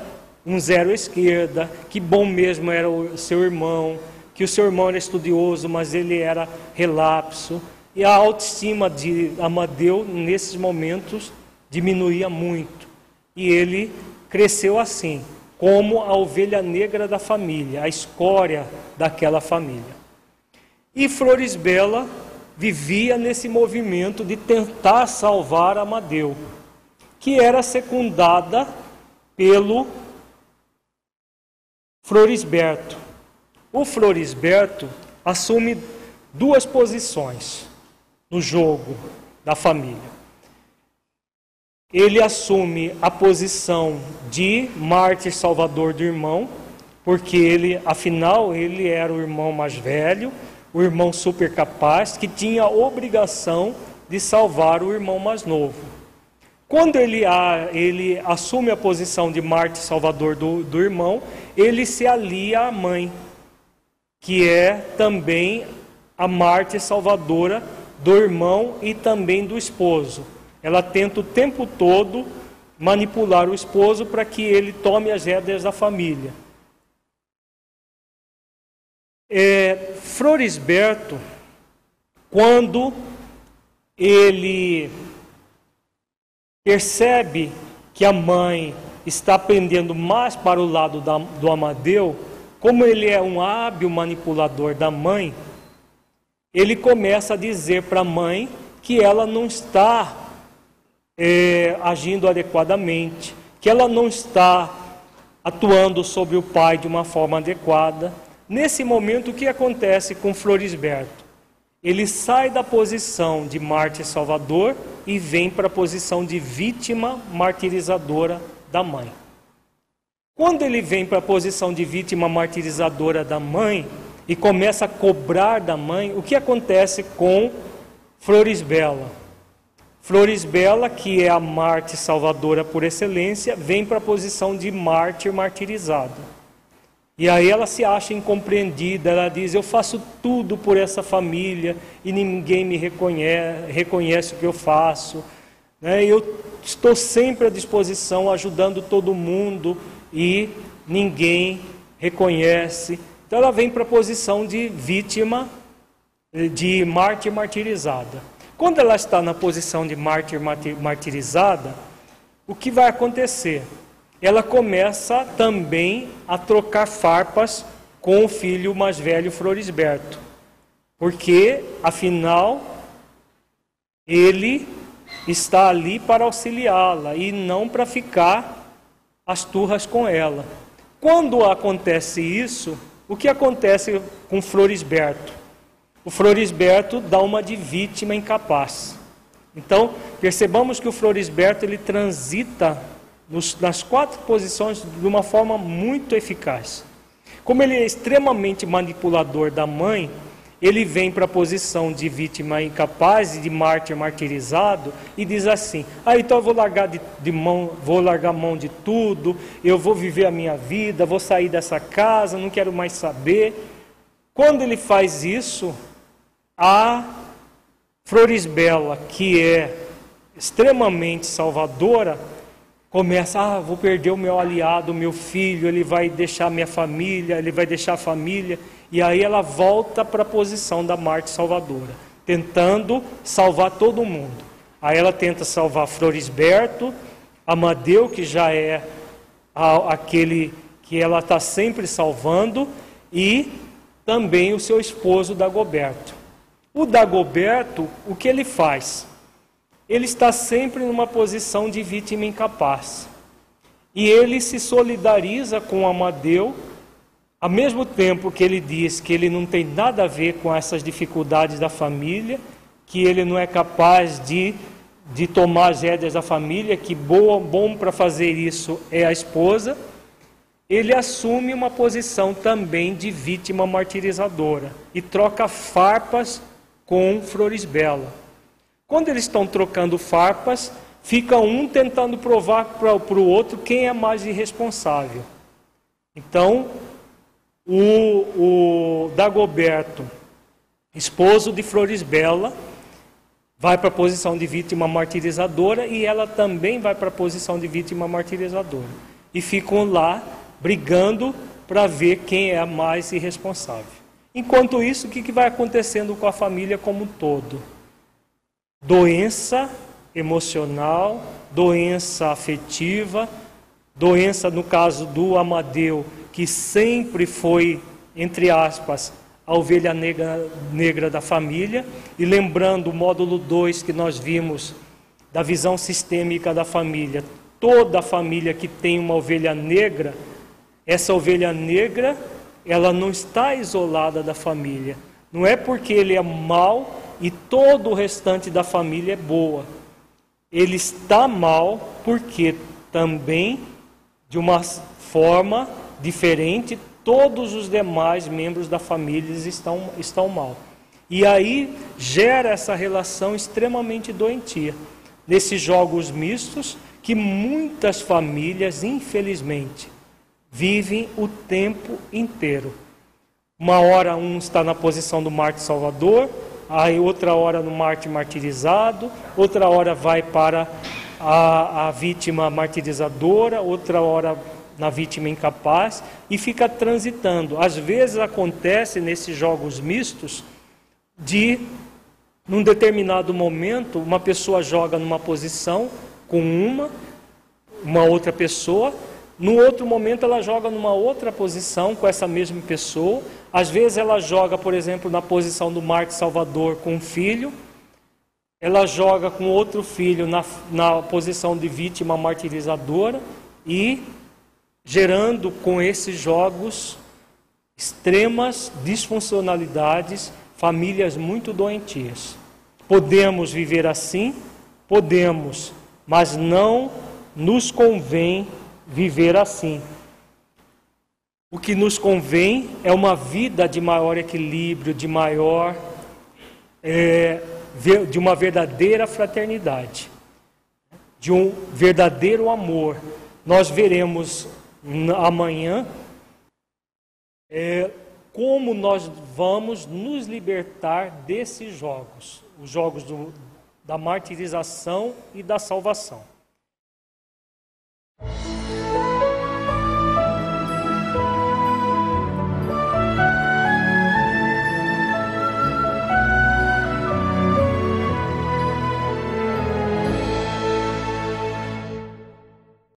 um zero esquerda, que bom mesmo era o seu irmão, que o seu irmão era estudioso, mas ele era relapso. E a autoestima de Amadeu, nesses momentos, diminuía muito. E ele cresceu assim, como a ovelha negra da família, a escória daquela família. E Flores Bela vivia nesse movimento de tentar salvar Amadeu, que era secundada pelo Florisberto. O Florisberto assume duas posições no jogo da família. Ele assume a posição de mártir salvador do irmão, porque ele, afinal, ele era o irmão mais velho o irmão super capaz, que tinha a obrigação de salvar o irmão mais novo. Quando ele, ele assume a posição de Marte Salvador do, do irmão, ele se alia à mãe, que é também a Marte Salvadora do irmão e também do esposo. Ela tenta o tempo todo manipular o esposo para que ele tome as rédeas da família. É, Florisberto, quando ele percebe que a mãe está pendendo mais para o lado da, do Amadeu, como ele é um hábil manipulador da mãe, ele começa a dizer para a mãe que ela não está é, agindo adequadamente, que ela não está atuando sobre o pai de uma forma adequada Nesse momento, o que acontece com Florisberto? Ele sai da posição de mártir salvador e vem para a posição de vítima martirizadora da mãe. Quando ele vem para a posição de vítima martirizadora da mãe e começa a cobrar da mãe, o que acontece com Florisbela? Florisbela, que é a mártir salvadora por excelência, vem para a posição de mártir martirizado. E aí ela se acha incompreendida, ela diz: Eu faço tudo por essa família e ninguém me reconhece, reconhece o que eu faço. Né? Eu estou sempre à disposição, ajudando todo mundo e ninguém reconhece. Então ela vem para a posição de vítima, de mártir martirizada. Quando ela está na posição de mártir martirizada, o que vai acontecer? Ela começa também a trocar farpas com o filho mais velho, Florisberto. Porque, afinal, ele está ali para auxiliá-la e não para ficar as turras com ela. Quando acontece isso, o que acontece com Florisberto? O Florisberto dá uma de vítima incapaz. Então, percebamos que o Florisberto ele transita nos, nas quatro posições de uma forma muito eficaz. Como ele é extremamente manipulador da mãe, ele vem para a posição de vítima incapaz e de mártir martirizado e diz assim: ah, então eu vou largar de, de, mão, vou largar mão de tudo, eu vou viver a minha vida, vou sair dessa casa, não quero mais saber. Quando ele faz isso, a Florisbela, que é extremamente salvadora, começa, ah, vou perder o meu aliado, o meu filho, ele vai deixar minha família, ele vai deixar a família, e aí ela volta para a posição da Marte Salvadora, tentando salvar todo mundo. Aí ela tenta salvar Florisberto, Amadeu, que já é aquele que ela está sempre salvando, e também o seu esposo Dagoberto. O Dagoberto, o que ele faz? Ele está sempre numa posição de vítima incapaz. E ele se solidariza com Amadeu, ao mesmo tempo que ele diz que ele não tem nada a ver com essas dificuldades da família, que ele não é capaz de, de tomar as rédeas da família, que boa, bom para fazer isso é a esposa ele assume uma posição também de vítima martirizadora e troca farpas com Florisbela. Quando eles estão trocando farpas, fica um tentando provar para o outro quem é mais irresponsável. Então, o, o Dagoberto, esposo de Florisbela, vai para a posição de vítima martirizadora e ela também vai para a posição de vítima martirizadora. E ficam lá brigando para ver quem é a mais irresponsável. Enquanto isso, o que vai acontecendo com a família como um todo? Doença emocional, doença afetiva, doença no caso do Amadeu, que sempre foi, entre aspas, a ovelha negra, negra da família, e lembrando o módulo 2 que nós vimos da visão sistêmica da família, toda família que tem uma ovelha negra essa ovelha negra, ela não está isolada da família. Não é porque ele é mau e todo o restante da família é boa. Ele está mal porque também, de uma forma diferente, todos os demais membros da família estão, estão mal. E aí gera essa relação extremamente doentia. Nesses jogos mistos, que muitas famílias, infelizmente, vivem o tempo inteiro. Uma hora um está na posição do Marte Salvador, aí outra hora no Marte martirizado, outra hora vai para a, a vítima martirizadora, outra hora na vítima incapaz e fica transitando. Às vezes acontece nesses jogos mistos de, num determinado momento, uma pessoa joga numa posição com uma, uma outra pessoa, no outro momento, ela joga numa outra posição com essa mesma pessoa. Às vezes, ela joga, por exemplo, na posição do Marco Salvador com um filho. Ela joga com outro filho na, na posição de vítima martirizadora e gerando com esses jogos extremas disfuncionalidades, famílias muito doentias. Podemos viver assim? Podemos, mas não nos convém viver assim. O que nos convém é uma vida de maior equilíbrio, de maior, é, de uma verdadeira fraternidade, de um verdadeiro amor. Nós veremos amanhã é, como nós vamos nos libertar desses jogos, os jogos do, da martirização e da salvação.